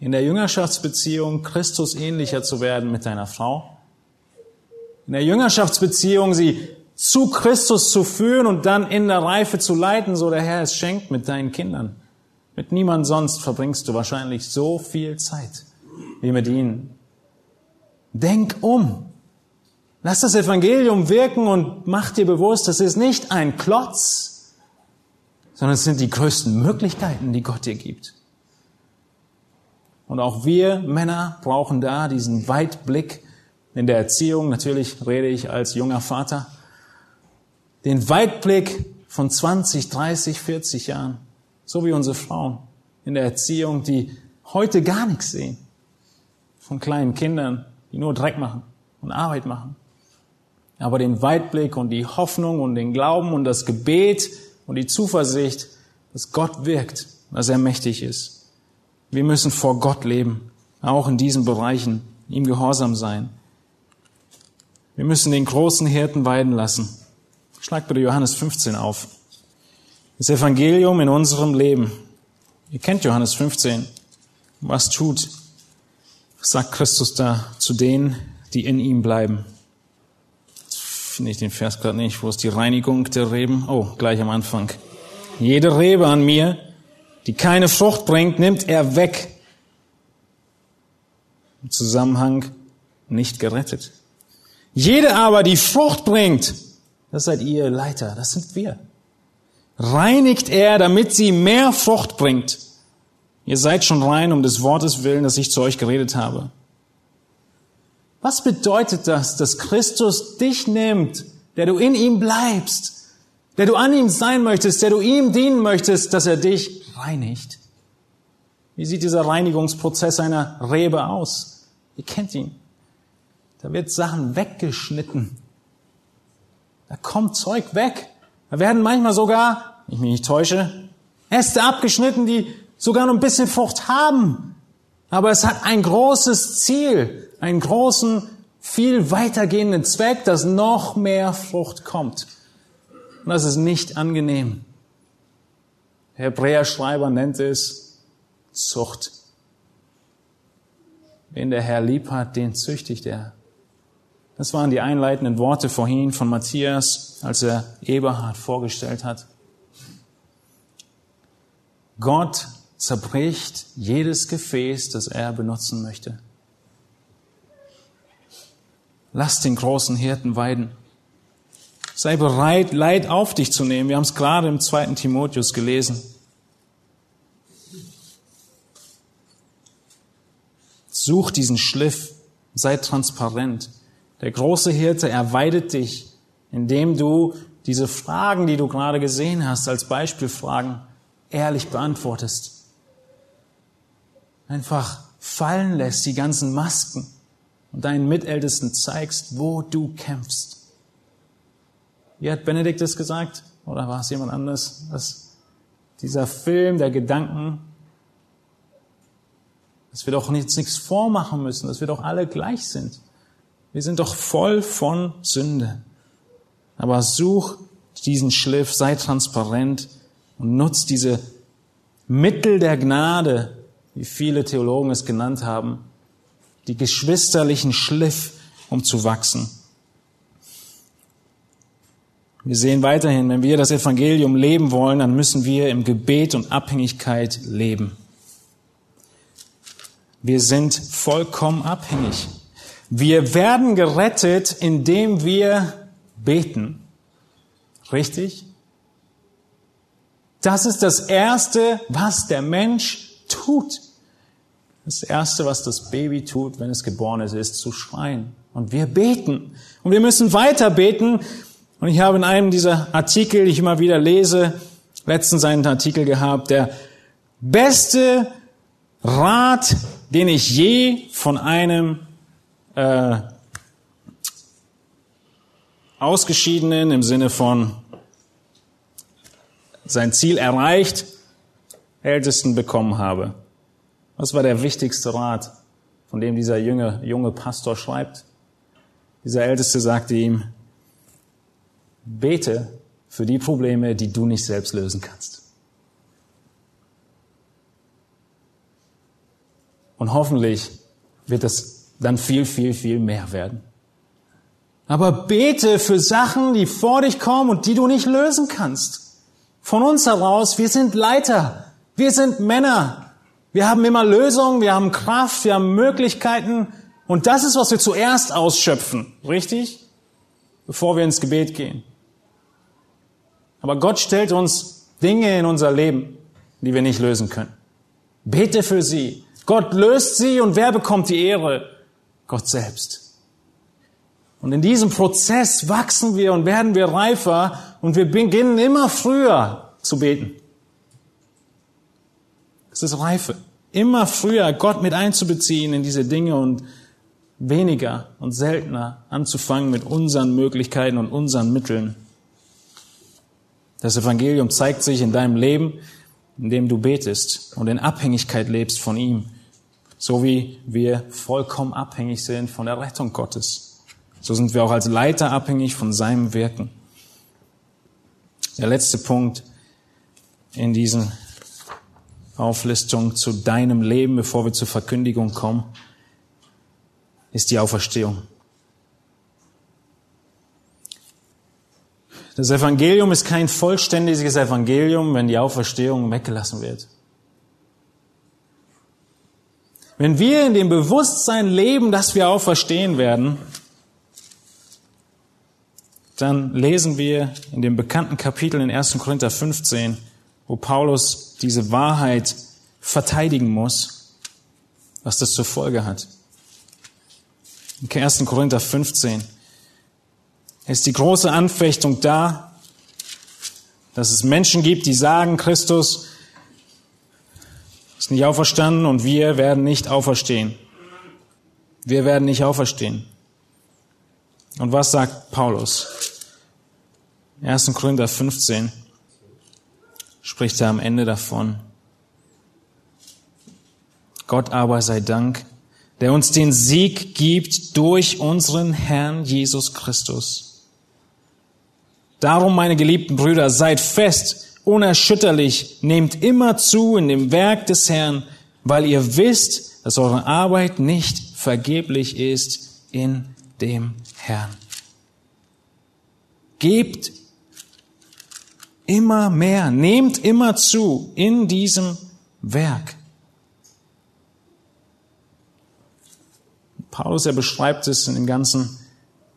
in der Jüngerschaftsbeziehung Christus ähnlicher zu werden mit deiner Frau. In der Jüngerschaftsbeziehung sie zu Christus zu führen und dann in der Reife zu leiten, so der Herr es schenkt mit deinen Kindern. Mit niemand sonst verbringst du wahrscheinlich so viel Zeit wie mit ihnen. Denk um. Lass das Evangelium wirken und mach dir bewusst, es ist nicht ein Klotz, sondern es sind die größten Möglichkeiten, die Gott dir gibt. Und auch wir Männer brauchen da diesen Weitblick in der Erziehung. Natürlich rede ich als junger Vater. Den Weitblick von 20, 30, 40 Jahren. So wie unsere Frauen in der Erziehung, die heute gar nichts sehen von kleinen Kindern, die nur Dreck machen und Arbeit machen. Aber den Weitblick und die Hoffnung und den Glauben und das Gebet und die Zuversicht, dass Gott wirkt, dass er mächtig ist. Wir müssen vor Gott leben, auch in diesen Bereichen, ihm gehorsam sein. Wir müssen den großen Hirten weiden lassen. Schlag bitte Johannes 15 auf. Das Evangelium in unserem Leben. Ihr kennt Johannes 15. Was tut sagt Christus da zu denen, die in ihm bleiben. Finde ich den Vers gerade nicht. Wo ist die Reinigung der Reben? Oh, gleich am Anfang. Jede Rebe an mir, die keine Frucht bringt, nimmt er weg. Im Zusammenhang nicht gerettet. Jede aber, die Frucht bringt, das seid ihr Leiter, das sind wir. Reinigt er, damit sie mehr Frucht bringt. Ihr seid schon rein um des Wortes willen, das ich zu euch geredet habe. Was bedeutet das, dass Christus dich nimmt, der du in ihm bleibst, der du an ihm sein möchtest, der du ihm dienen möchtest, dass er dich reinigt? Wie sieht dieser Reinigungsprozess einer Rebe aus? Ihr kennt ihn. Da wird Sachen weggeschnitten. Da kommt Zeug weg. Da werden manchmal sogar, wenn ich mich nicht täusche, Äste abgeschnitten, die sogar noch ein bisschen Frucht haben. Aber es hat ein großes Ziel, einen großen, viel weitergehenden Zweck, dass noch mehr Frucht kommt. Und das ist nicht angenehm. Der Hebräer-Schreiber nennt es Zucht. Wen der Herr lieb hat, den züchtigt er. Das waren die einleitenden Worte vorhin von Matthias, als er Eberhard vorgestellt hat. Gott zerbricht jedes Gefäß, das er benutzen möchte. Lass den großen Hirten weiden. Sei bereit, Leid auf dich zu nehmen. Wir haben es gerade im zweiten Timotheus gelesen. Such diesen Schliff, sei transparent. Der große Hirte, er weidet dich, indem du diese Fragen, die du gerade gesehen hast, als Beispielfragen, ehrlich beantwortest einfach fallen lässt, die ganzen Masken und deinen Mitältesten zeigst, wo du kämpfst. Wie hat Benedikt es gesagt? Oder war es jemand anderes? Dass dieser Film der Gedanken dass wir doch nichts, nichts vormachen müssen, dass wir doch alle gleich sind. Wir sind doch voll von Sünde. Aber such diesen Schliff, sei transparent und nutz diese Mittel der Gnade, wie viele Theologen es genannt haben, die geschwisterlichen Schliff, um zu wachsen. Wir sehen weiterhin, wenn wir das Evangelium leben wollen, dann müssen wir im Gebet und Abhängigkeit leben. Wir sind vollkommen abhängig. Wir werden gerettet, indem wir beten. Richtig? Das ist das Erste, was der Mensch tut. Das Erste, was das Baby tut, wenn es geboren ist, ist zu schreien. Und wir beten. Und wir müssen weiter beten. Und ich habe in einem dieser Artikel, die ich immer wieder lese, letztens einen Artikel gehabt, der beste Rat, den ich je von einem äh, Ausgeschiedenen im Sinne von sein Ziel erreicht, Ältesten bekommen habe. Was war der wichtigste Rat, von dem dieser junge, junge Pastor schreibt? Dieser Älteste sagte ihm, bete für die Probleme, die du nicht selbst lösen kannst. Und hoffentlich wird es dann viel, viel, viel mehr werden. Aber bete für Sachen, die vor dich kommen und die du nicht lösen kannst. Von uns heraus, wir sind Leiter, wir sind Männer, wir haben immer Lösungen, wir haben Kraft, wir haben Möglichkeiten und das ist, was wir zuerst ausschöpfen, richtig? Bevor wir ins Gebet gehen. Aber Gott stellt uns Dinge in unser Leben, die wir nicht lösen können. Bete für sie. Gott löst sie und wer bekommt die Ehre? Gott selbst. Und in diesem Prozess wachsen wir und werden wir reifer und wir beginnen immer früher zu beten. Ist Reife. Immer früher Gott mit einzubeziehen in diese Dinge und weniger und seltener anzufangen mit unseren Möglichkeiten und unseren Mitteln. Das Evangelium zeigt sich in deinem Leben, indem du betest und in Abhängigkeit lebst von ihm, so wie wir vollkommen abhängig sind von der Rettung Gottes. So sind wir auch als Leiter abhängig von seinem Wirken. Der letzte Punkt in diesen Auflistung zu deinem Leben, bevor wir zur Verkündigung kommen, ist die Auferstehung. Das Evangelium ist kein vollständiges Evangelium, wenn die Auferstehung weggelassen wird. Wenn wir in dem Bewusstsein leben, dass wir auferstehen werden, dann lesen wir in dem bekannten Kapitel in 1. Korinther 15, wo Paulus diese Wahrheit verteidigen muss, was das zur Folge hat. In 1. Korinther 15 ist die große Anfechtung da, dass es Menschen gibt, die sagen, Christus ist nicht auferstanden und wir werden nicht auferstehen. Wir werden nicht auferstehen. Und was sagt Paulus? 1. Korinther 15 spricht er am Ende davon. Gott aber sei Dank, der uns den Sieg gibt durch unseren Herrn Jesus Christus. Darum, meine geliebten Brüder, seid fest, unerschütterlich, nehmt immer zu in dem Werk des Herrn, weil ihr wisst, dass eure Arbeit nicht vergeblich ist in dem Herrn. Gebt immer mehr, nehmt immer zu in diesem Werk. Paulus, er beschreibt es in dem ganzen,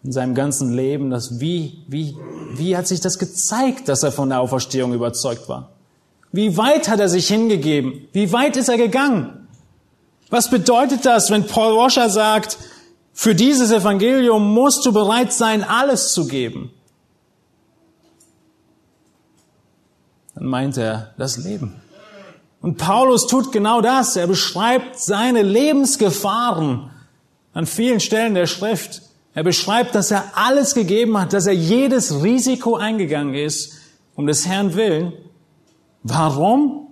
in seinem ganzen Leben, dass wie, wie, wie hat sich das gezeigt, dass er von der Auferstehung überzeugt war? Wie weit hat er sich hingegeben? Wie weit ist er gegangen? Was bedeutet das, wenn Paul Washer sagt, für dieses Evangelium musst du bereit sein, alles zu geben? Dann meint er das Leben. Und Paulus tut genau das. Er beschreibt seine Lebensgefahren an vielen Stellen der Schrift. Er beschreibt, dass er alles gegeben hat, dass er jedes Risiko eingegangen ist, um des Herrn willen. Warum?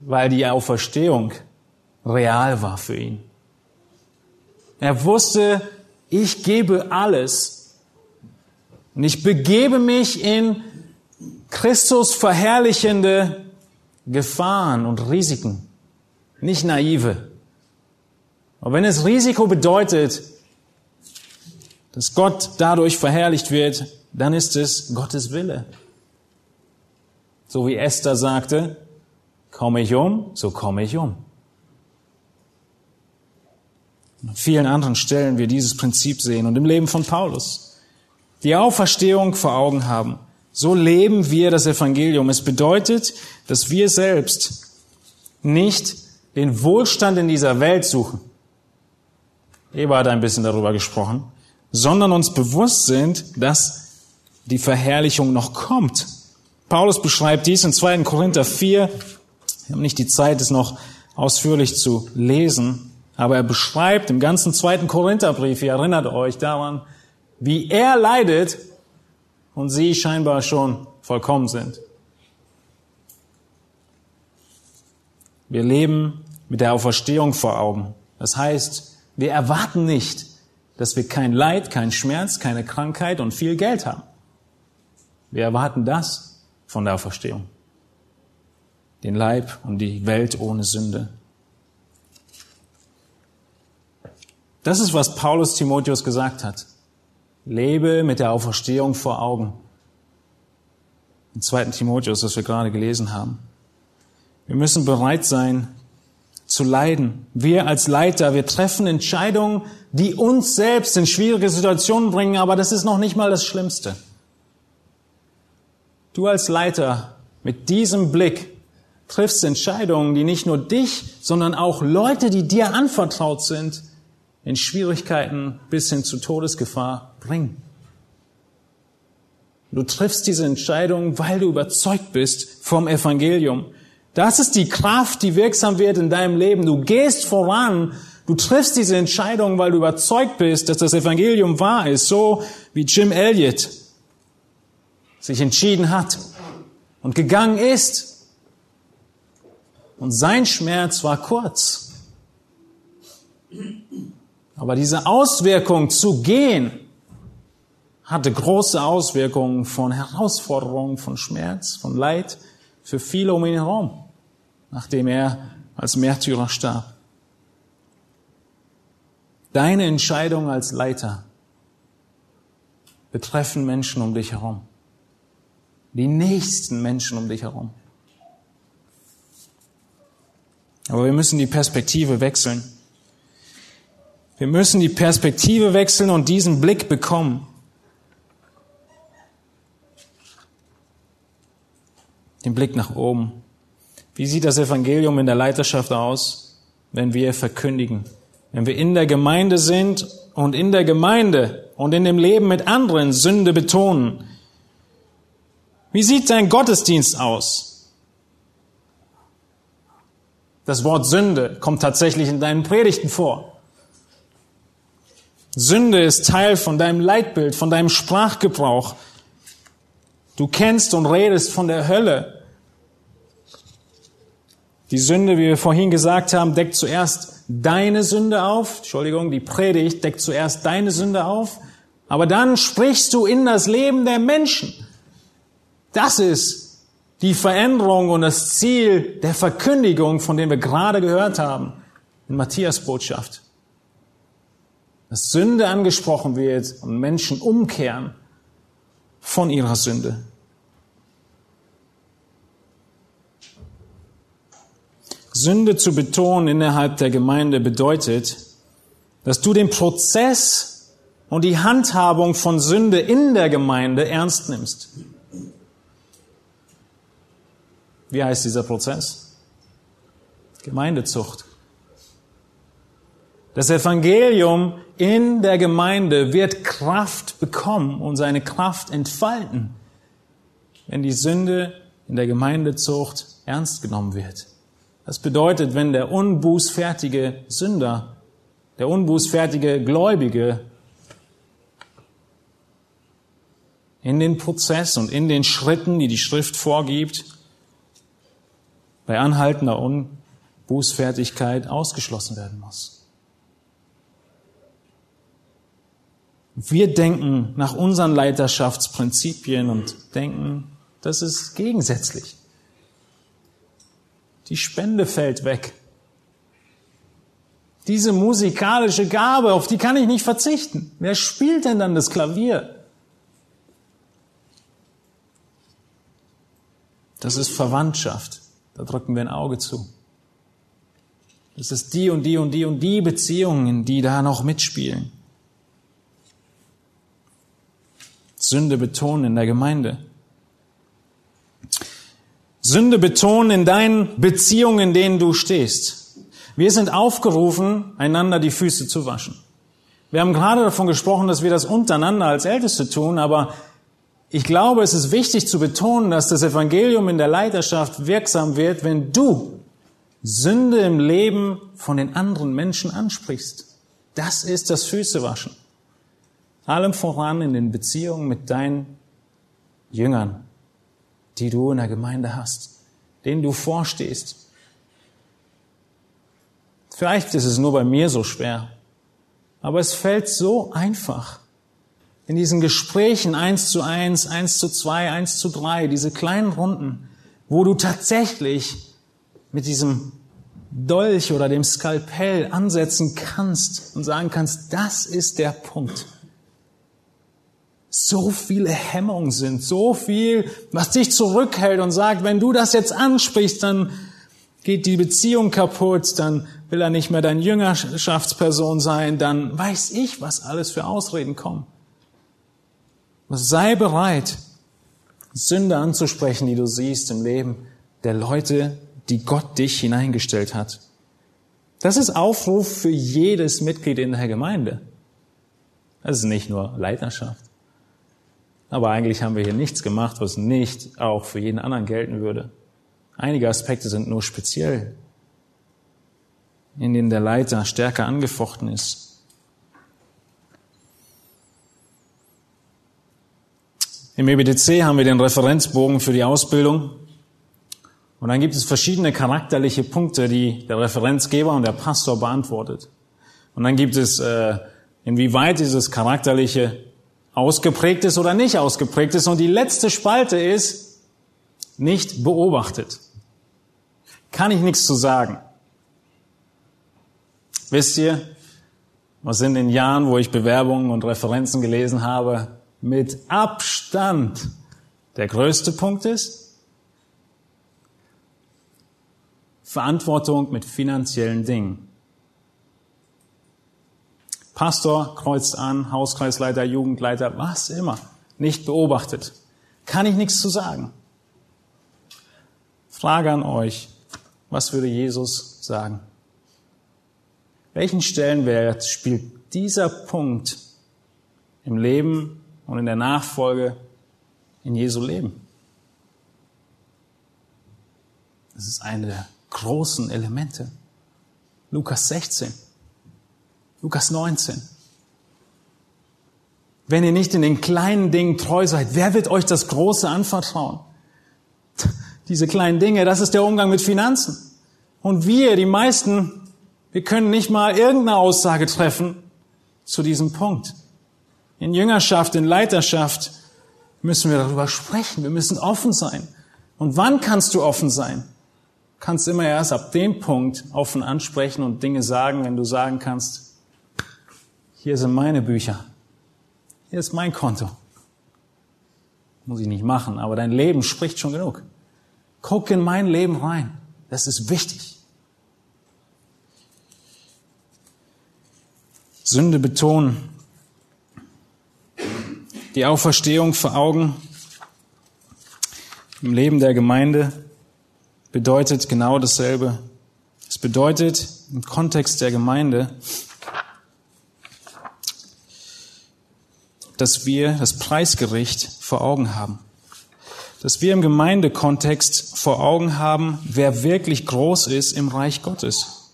weil die Auferstehung real war für ihn. Er wusste, ich gebe alles und ich begebe mich in Christus verherrlichende Gefahren und Risiken, nicht naive. Aber wenn es Risiko bedeutet, dass Gott dadurch verherrlicht wird, dann ist es Gottes Wille. So wie Esther sagte, komme ich um, so komme ich um. An vielen anderen Stellen wir dieses Prinzip sehen und im Leben von Paulus. Die Auferstehung vor Augen haben. So leben wir das Evangelium. Es bedeutet, dass wir selbst nicht den Wohlstand in dieser Welt suchen. Eva hat ein bisschen darüber gesprochen, sondern uns bewusst sind, dass die Verherrlichung noch kommt. Paulus beschreibt dies in 2. Korinther 4. Wir haben nicht die Zeit, es noch ausführlich zu lesen, aber er beschreibt im ganzen 2. Korintherbrief, ihr erinnert euch daran, wie er leidet und sie scheinbar schon vollkommen sind. Wir leben mit der Auferstehung vor Augen. Das heißt, wir erwarten nicht, dass wir kein Leid, kein Schmerz, keine Krankheit und viel Geld haben. Wir erwarten das von der Auferstehung. Den Leib und die Welt ohne Sünde. Das ist, was Paulus Timotheus gesagt hat. Lebe mit der Auferstehung vor Augen. Im zweiten Timotheus, das wir gerade gelesen haben. Wir müssen bereit sein, zu leiden. Wir als Leiter, wir treffen Entscheidungen, die uns selbst in schwierige Situationen bringen, aber das ist noch nicht mal das Schlimmste. Du als Leiter mit diesem Blick triffst Entscheidungen, die nicht nur dich, sondern auch Leute, die dir anvertraut sind, in Schwierigkeiten bis hin zu Todesgefahr bringen. Du triffst diese Entscheidung, weil du überzeugt bist vom Evangelium. Das ist die Kraft, die wirksam wird in deinem Leben. Du gehst voran. Du triffst diese Entscheidung, weil du überzeugt bist, dass das Evangelium wahr ist. So wie Jim Elliot sich entschieden hat und gegangen ist. Und sein Schmerz war kurz. Aber diese Auswirkung zu gehen hatte große Auswirkungen von Herausforderungen, von Schmerz, von Leid für viele um ihn herum, nachdem er als Märtyrer starb. Deine Entscheidung als Leiter betreffen Menschen um dich herum. Die nächsten Menschen um dich herum. Aber wir müssen die Perspektive wechseln. Wir müssen die Perspektive wechseln und diesen Blick bekommen. Den Blick nach oben. Wie sieht das Evangelium in der Leiterschaft aus, wenn wir verkündigen? Wenn wir in der Gemeinde sind und in der Gemeinde und in dem Leben mit anderen Sünde betonen. Wie sieht dein Gottesdienst aus? Das Wort Sünde kommt tatsächlich in deinen Predigten vor. Sünde ist Teil von deinem Leitbild, von deinem Sprachgebrauch. Du kennst und redest von der Hölle. Die Sünde, wie wir vorhin gesagt haben, deckt zuerst deine Sünde auf. Entschuldigung, die Predigt deckt zuerst deine Sünde auf. Aber dann sprichst du in das Leben der Menschen. Das ist die Veränderung und das Ziel der Verkündigung, von dem wir gerade gehört haben in Matthias Botschaft dass Sünde angesprochen wird und Menschen umkehren von ihrer Sünde. Sünde zu betonen innerhalb der Gemeinde bedeutet, dass du den Prozess und die Handhabung von Sünde in der Gemeinde ernst nimmst. Wie heißt dieser Prozess? Gemeindezucht. Das Evangelium in der Gemeinde wird Kraft bekommen und seine Kraft entfalten, wenn die Sünde in der Gemeindezucht ernst genommen wird. Das bedeutet, wenn der unbußfertige Sünder, der unbußfertige Gläubige in den Prozess und in den Schritten, die die Schrift vorgibt, bei anhaltender Unbußfertigkeit ausgeschlossen werden muss. Wir denken nach unseren Leiterschaftsprinzipien und denken, das ist gegensätzlich. Die Spende fällt weg. Diese musikalische Gabe, auf die kann ich nicht verzichten. Wer spielt denn dann das Klavier? Das ist Verwandtschaft. Da drücken wir ein Auge zu. Das ist die und die und die und die Beziehungen, die da noch mitspielen. Sünde betonen in der Gemeinde. Sünde betonen in deinen Beziehungen, in denen du stehst. Wir sind aufgerufen, einander die Füße zu waschen. Wir haben gerade davon gesprochen, dass wir das untereinander als Älteste tun, aber ich glaube, es ist wichtig zu betonen, dass das Evangelium in der Leiterschaft wirksam wird, wenn du Sünde im Leben von den anderen Menschen ansprichst. Das ist das Füßewaschen. Allem voran in den Beziehungen mit deinen Jüngern, die du in der Gemeinde hast, denen du vorstehst. Vielleicht ist es nur bei mir so schwer, aber es fällt so einfach in diesen Gesprächen eins zu eins, eins zu zwei, eins zu drei, diese kleinen Runden, wo du tatsächlich mit diesem Dolch oder dem Skalpell ansetzen kannst und sagen kannst, das ist der Punkt. So viele Hemmungen sind, so viel, was dich zurückhält und sagt, wenn du das jetzt ansprichst, dann geht die Beziehung kaputt, dann will er nicht mehr dein Jüngerschaftsperson sein, dann weiß ich, was alles für Ausreden kommen. Sei bereit, Sünde anzusprechen, die du siehst im Leben der Leute, die Gott dich hineingestellt hat. Das ist Aufruf für jedes Mitglied in der Gemeinde. Das ist nicht nur Leiterschaft. Aber eigentlich haben wir hier nichts gemacht, was nicht auch für jeden anderen gelten würde. Einige Aspekte sind nur speziell, in denen der Leiter stärker angefochten ist. Im EBDC haben wir den Referenzbogen für die Ausbildung. Und dann gibt es verschiedene charakterliche Punkte, die der Referenzgeber und der Pastor beantwortet. Und dann gibt es, äh, inwieweit dieses charakterliche ausgeprägt ist oder nicht ausgeprägt ist. Und die letzte Spalte ist nicht beobachtet. Kann ich nichts zu sagen. Wisst ihr, was in den Jahren, wo ich Bewerbungen und Referenzen gelesen habe, mit Abstand der größte Punkt ist? Verantwortung mit finanziellen Dingen. Pastor kreuzt an, Hauskreisleiter, Jugendleiter, was immer. Nicht beobachtet. Kann ich nichts zu sagen. Frage an euch. Was würde Jesus sagen? Welchen Stellenwert spielt dieser Punkt im Leben und in der Nachfolge in Jesu Leben. Das ist eine der großen Elemente. Lukas 16, Lukas 19. Wenn ihr nicht in den kleinen Dingen treu seid, wer wird euch das Große anvertrauen? Diese kleinen Dinge, das ist der Umgang mit Finanzen. Und wir, die meisten, wir können nicht mal irgendeine Aussage treffen zu diesem Punkt. In Jüngerschaft, in Leiterschaft müssen wir darüber sprechen. Wir müssen offen sein. Und wann kannst du offen sein? Kannst immer erst ab dem Punkt offen ansprechen und Dinge sagen, wenn du sagen kannst, hier sind meine Bücher. Hier ist mein Konto. Muss ich nicht machen, aber dein Leben spricht schon genug. Guck in mein Leben rein. Das ist wichtig. Sünde betonen die Auferstehung vor Augen im Leben der Gemeinde bedeutet genau dasselbe. Es bedeutet im Kontext der Gemeinde, dass wir das Preisgericht vor Augen haben. Dass wir im Gemeindekontext vor Augen haben, wer wirklich groß ist im Reich Gottes.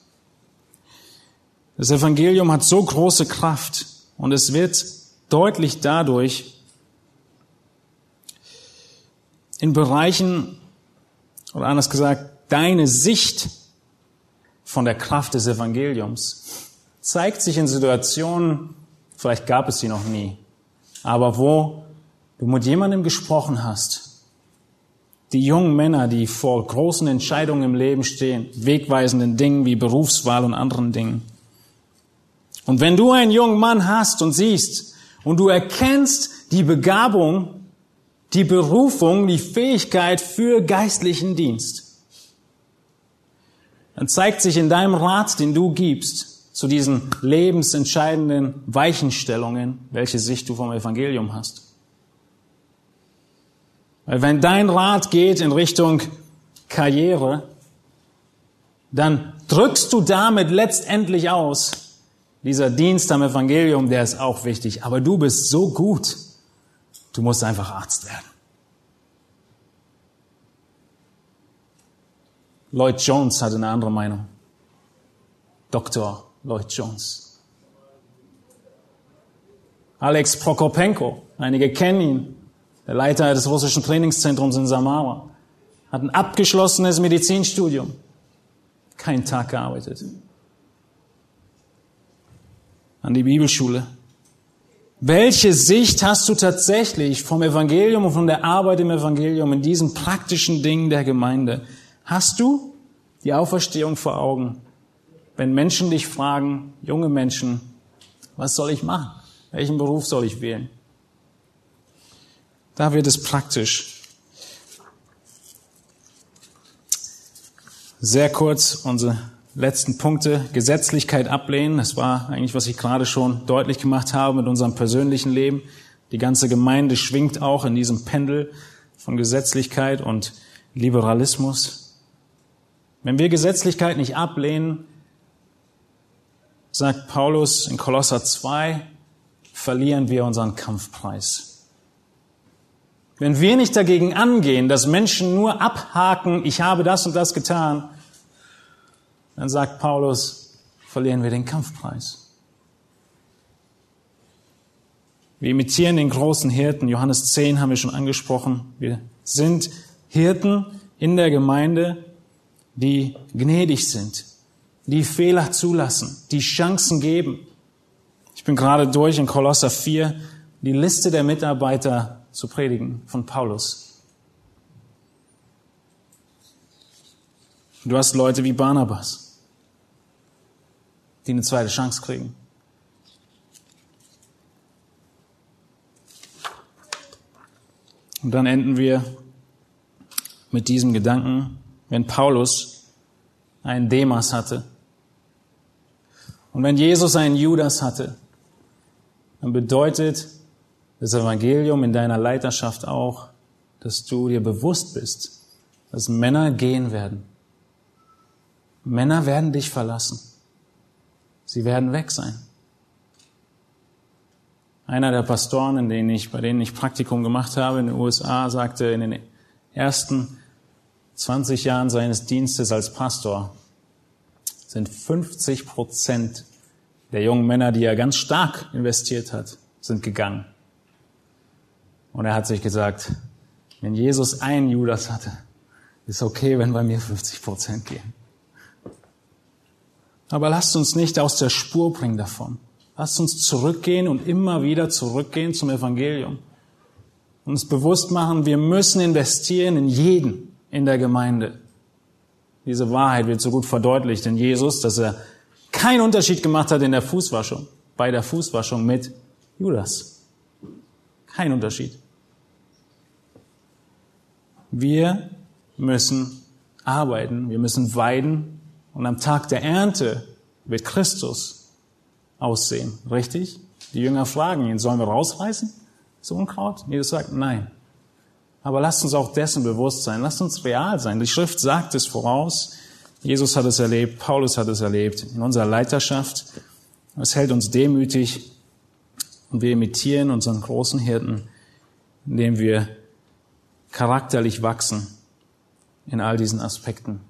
Das Evangelium hat so große Kraft und es wird deutlich dadurch, in Bereichen, oder anders gesagt, deine Sicht von der Kraft des Evangeliums zeigt sich in Situationen, vielleicht gab es sie noch nie, aber wo du mit jemandem gesprochen hast, die jungen Männer, die vor großen Entscheidungen im Leben stehen, wegweisenden Dingen wie Berufswahl und anderen Dingen. Und wenn du einen jungen Mann hast und siehst und du erkennst die Begabung, die Berufung, die Fähigkeit für geistlichen Dienst, dann zeigt sich in deinem Rat, den du gibst, zu diesen lebensentscheidenden Weichenstellungen, welche Sicht du vom Evangelium hast. Weil wenn dein Rat geht in Richtung Karriere, dann drückst du damit letztendlich aus, dieser Dienst am Evangelium, der ist auch wichtig, aber du bist so gut, du musst einfach Arzt werden. Lloyd Jones hatte eine andere Meinung. Dr. Lloyd Jones. Alex Prokopenko, einige kennen ihn, der Leiter des russischen Trainingszentrums in Samara, hat ein abgeschlossenes Medizinstudium, keinen Tag gearbeitet. An die Bibelschule. Welche Sicht hast du tatsächlich vom Evangelium und von der Arbeit im Evangelium in diesen praktischen Dingen der Gemeinde? Hast du die Auferstehung vor Augen? Wenn Menschen dich fragen, junge Menschen, was soll ich machen? Welchen Beruf soll ich wählen? Da wird es praktisch. Sehr kurz unsere letzten Punkte. Gesetzlichkeit ablehnen. Das war eigentlich, was ich gerade schon deutlich gemacht habe mit unserem persönlichen Leben. Die ganze Gemeinde schwingt auch in diesem Pendel von Gesetzlichkeit und Liberalismus. Wenn wir Gesetzlichkeit nicht ablehnen, sagt Paulus in Kolosser 2, verlieren wir unseren Kampfpreis. Wenn wir nicht dagegen angehen, dass Menschen nur abhaken, ich habe das und das getan, dann sagt Paulus, verlieren wir den Kampfpreis. Wir imitieren den großen Hirten. Johannes 10 haben wir schon angesprochen. Wir sind Hirten in der Gemeinde, die gnädig sind, die Fehler zulassen, die Chancen geben. Ich bin gerade durch in Kolosser 4 die Liste der Mitarbeiter zu predigen von Paulus. Du hast Leute wie Barnabas, die eine zweite Chance kriegen. Und dann enden wir mit diesem Gedanken, wenn Paulus einen Demas hatte und wenn Jesus einen Judas hatte, dann bedeutet das Evangelium in deiner Leiterschaft auch, dass du dir bewusst bist, dass Männer gehen werden. Männer werden dich verlassen. Sie werden weg sein. Einer der Pastoren, in denen ich, bei denen ich Praktikum gemacht habe in den USA, sagte in den ersten 20 Jahren seines Dienstes als Pastor sind 50 Prozent der jungen Männer, die er ganz stark investiert hat, sind gegangen. Und er hat sich gesagt, wenn Jesus einen Judas hatte, ist okay, wenn bei mir 50 Prozent gehen. Aber lasst uns nicht aus der Spur bringen davon. Lasst uns zurückgehen und immer wieder zurückgehen zum Evangelium. Uns bewusst machen, wir müssen investieren in jeden, in der Gemeinde. Diese Wahrheit wird so gut verdeutlicht in Jesus, dass er keinen Unterschied gemacht hat in der Fußwaschung, bei der Fußwaschung mit Judas. Kein Unterschied. Wir müssen arbeiten, wir müssen weiden und am Tag der Ernte wird Christus aussehen. Richtig? Die Jünger fragen ihn, sollen wir rausreißen? So Unkraut? Jesus sagt, nein. Aber lasst uns auch dessen bewusst sein. Lasst uns real sein. Die Schrift sagt es voraus. Jesus hat es erlebt. Paulus hat es erlebt. In unserer Leiterschaft. Es hält uns demütig. Und wir imitieren unseren großen Hirten, indem wir charakterlich wachsen in all diesen Aspekten.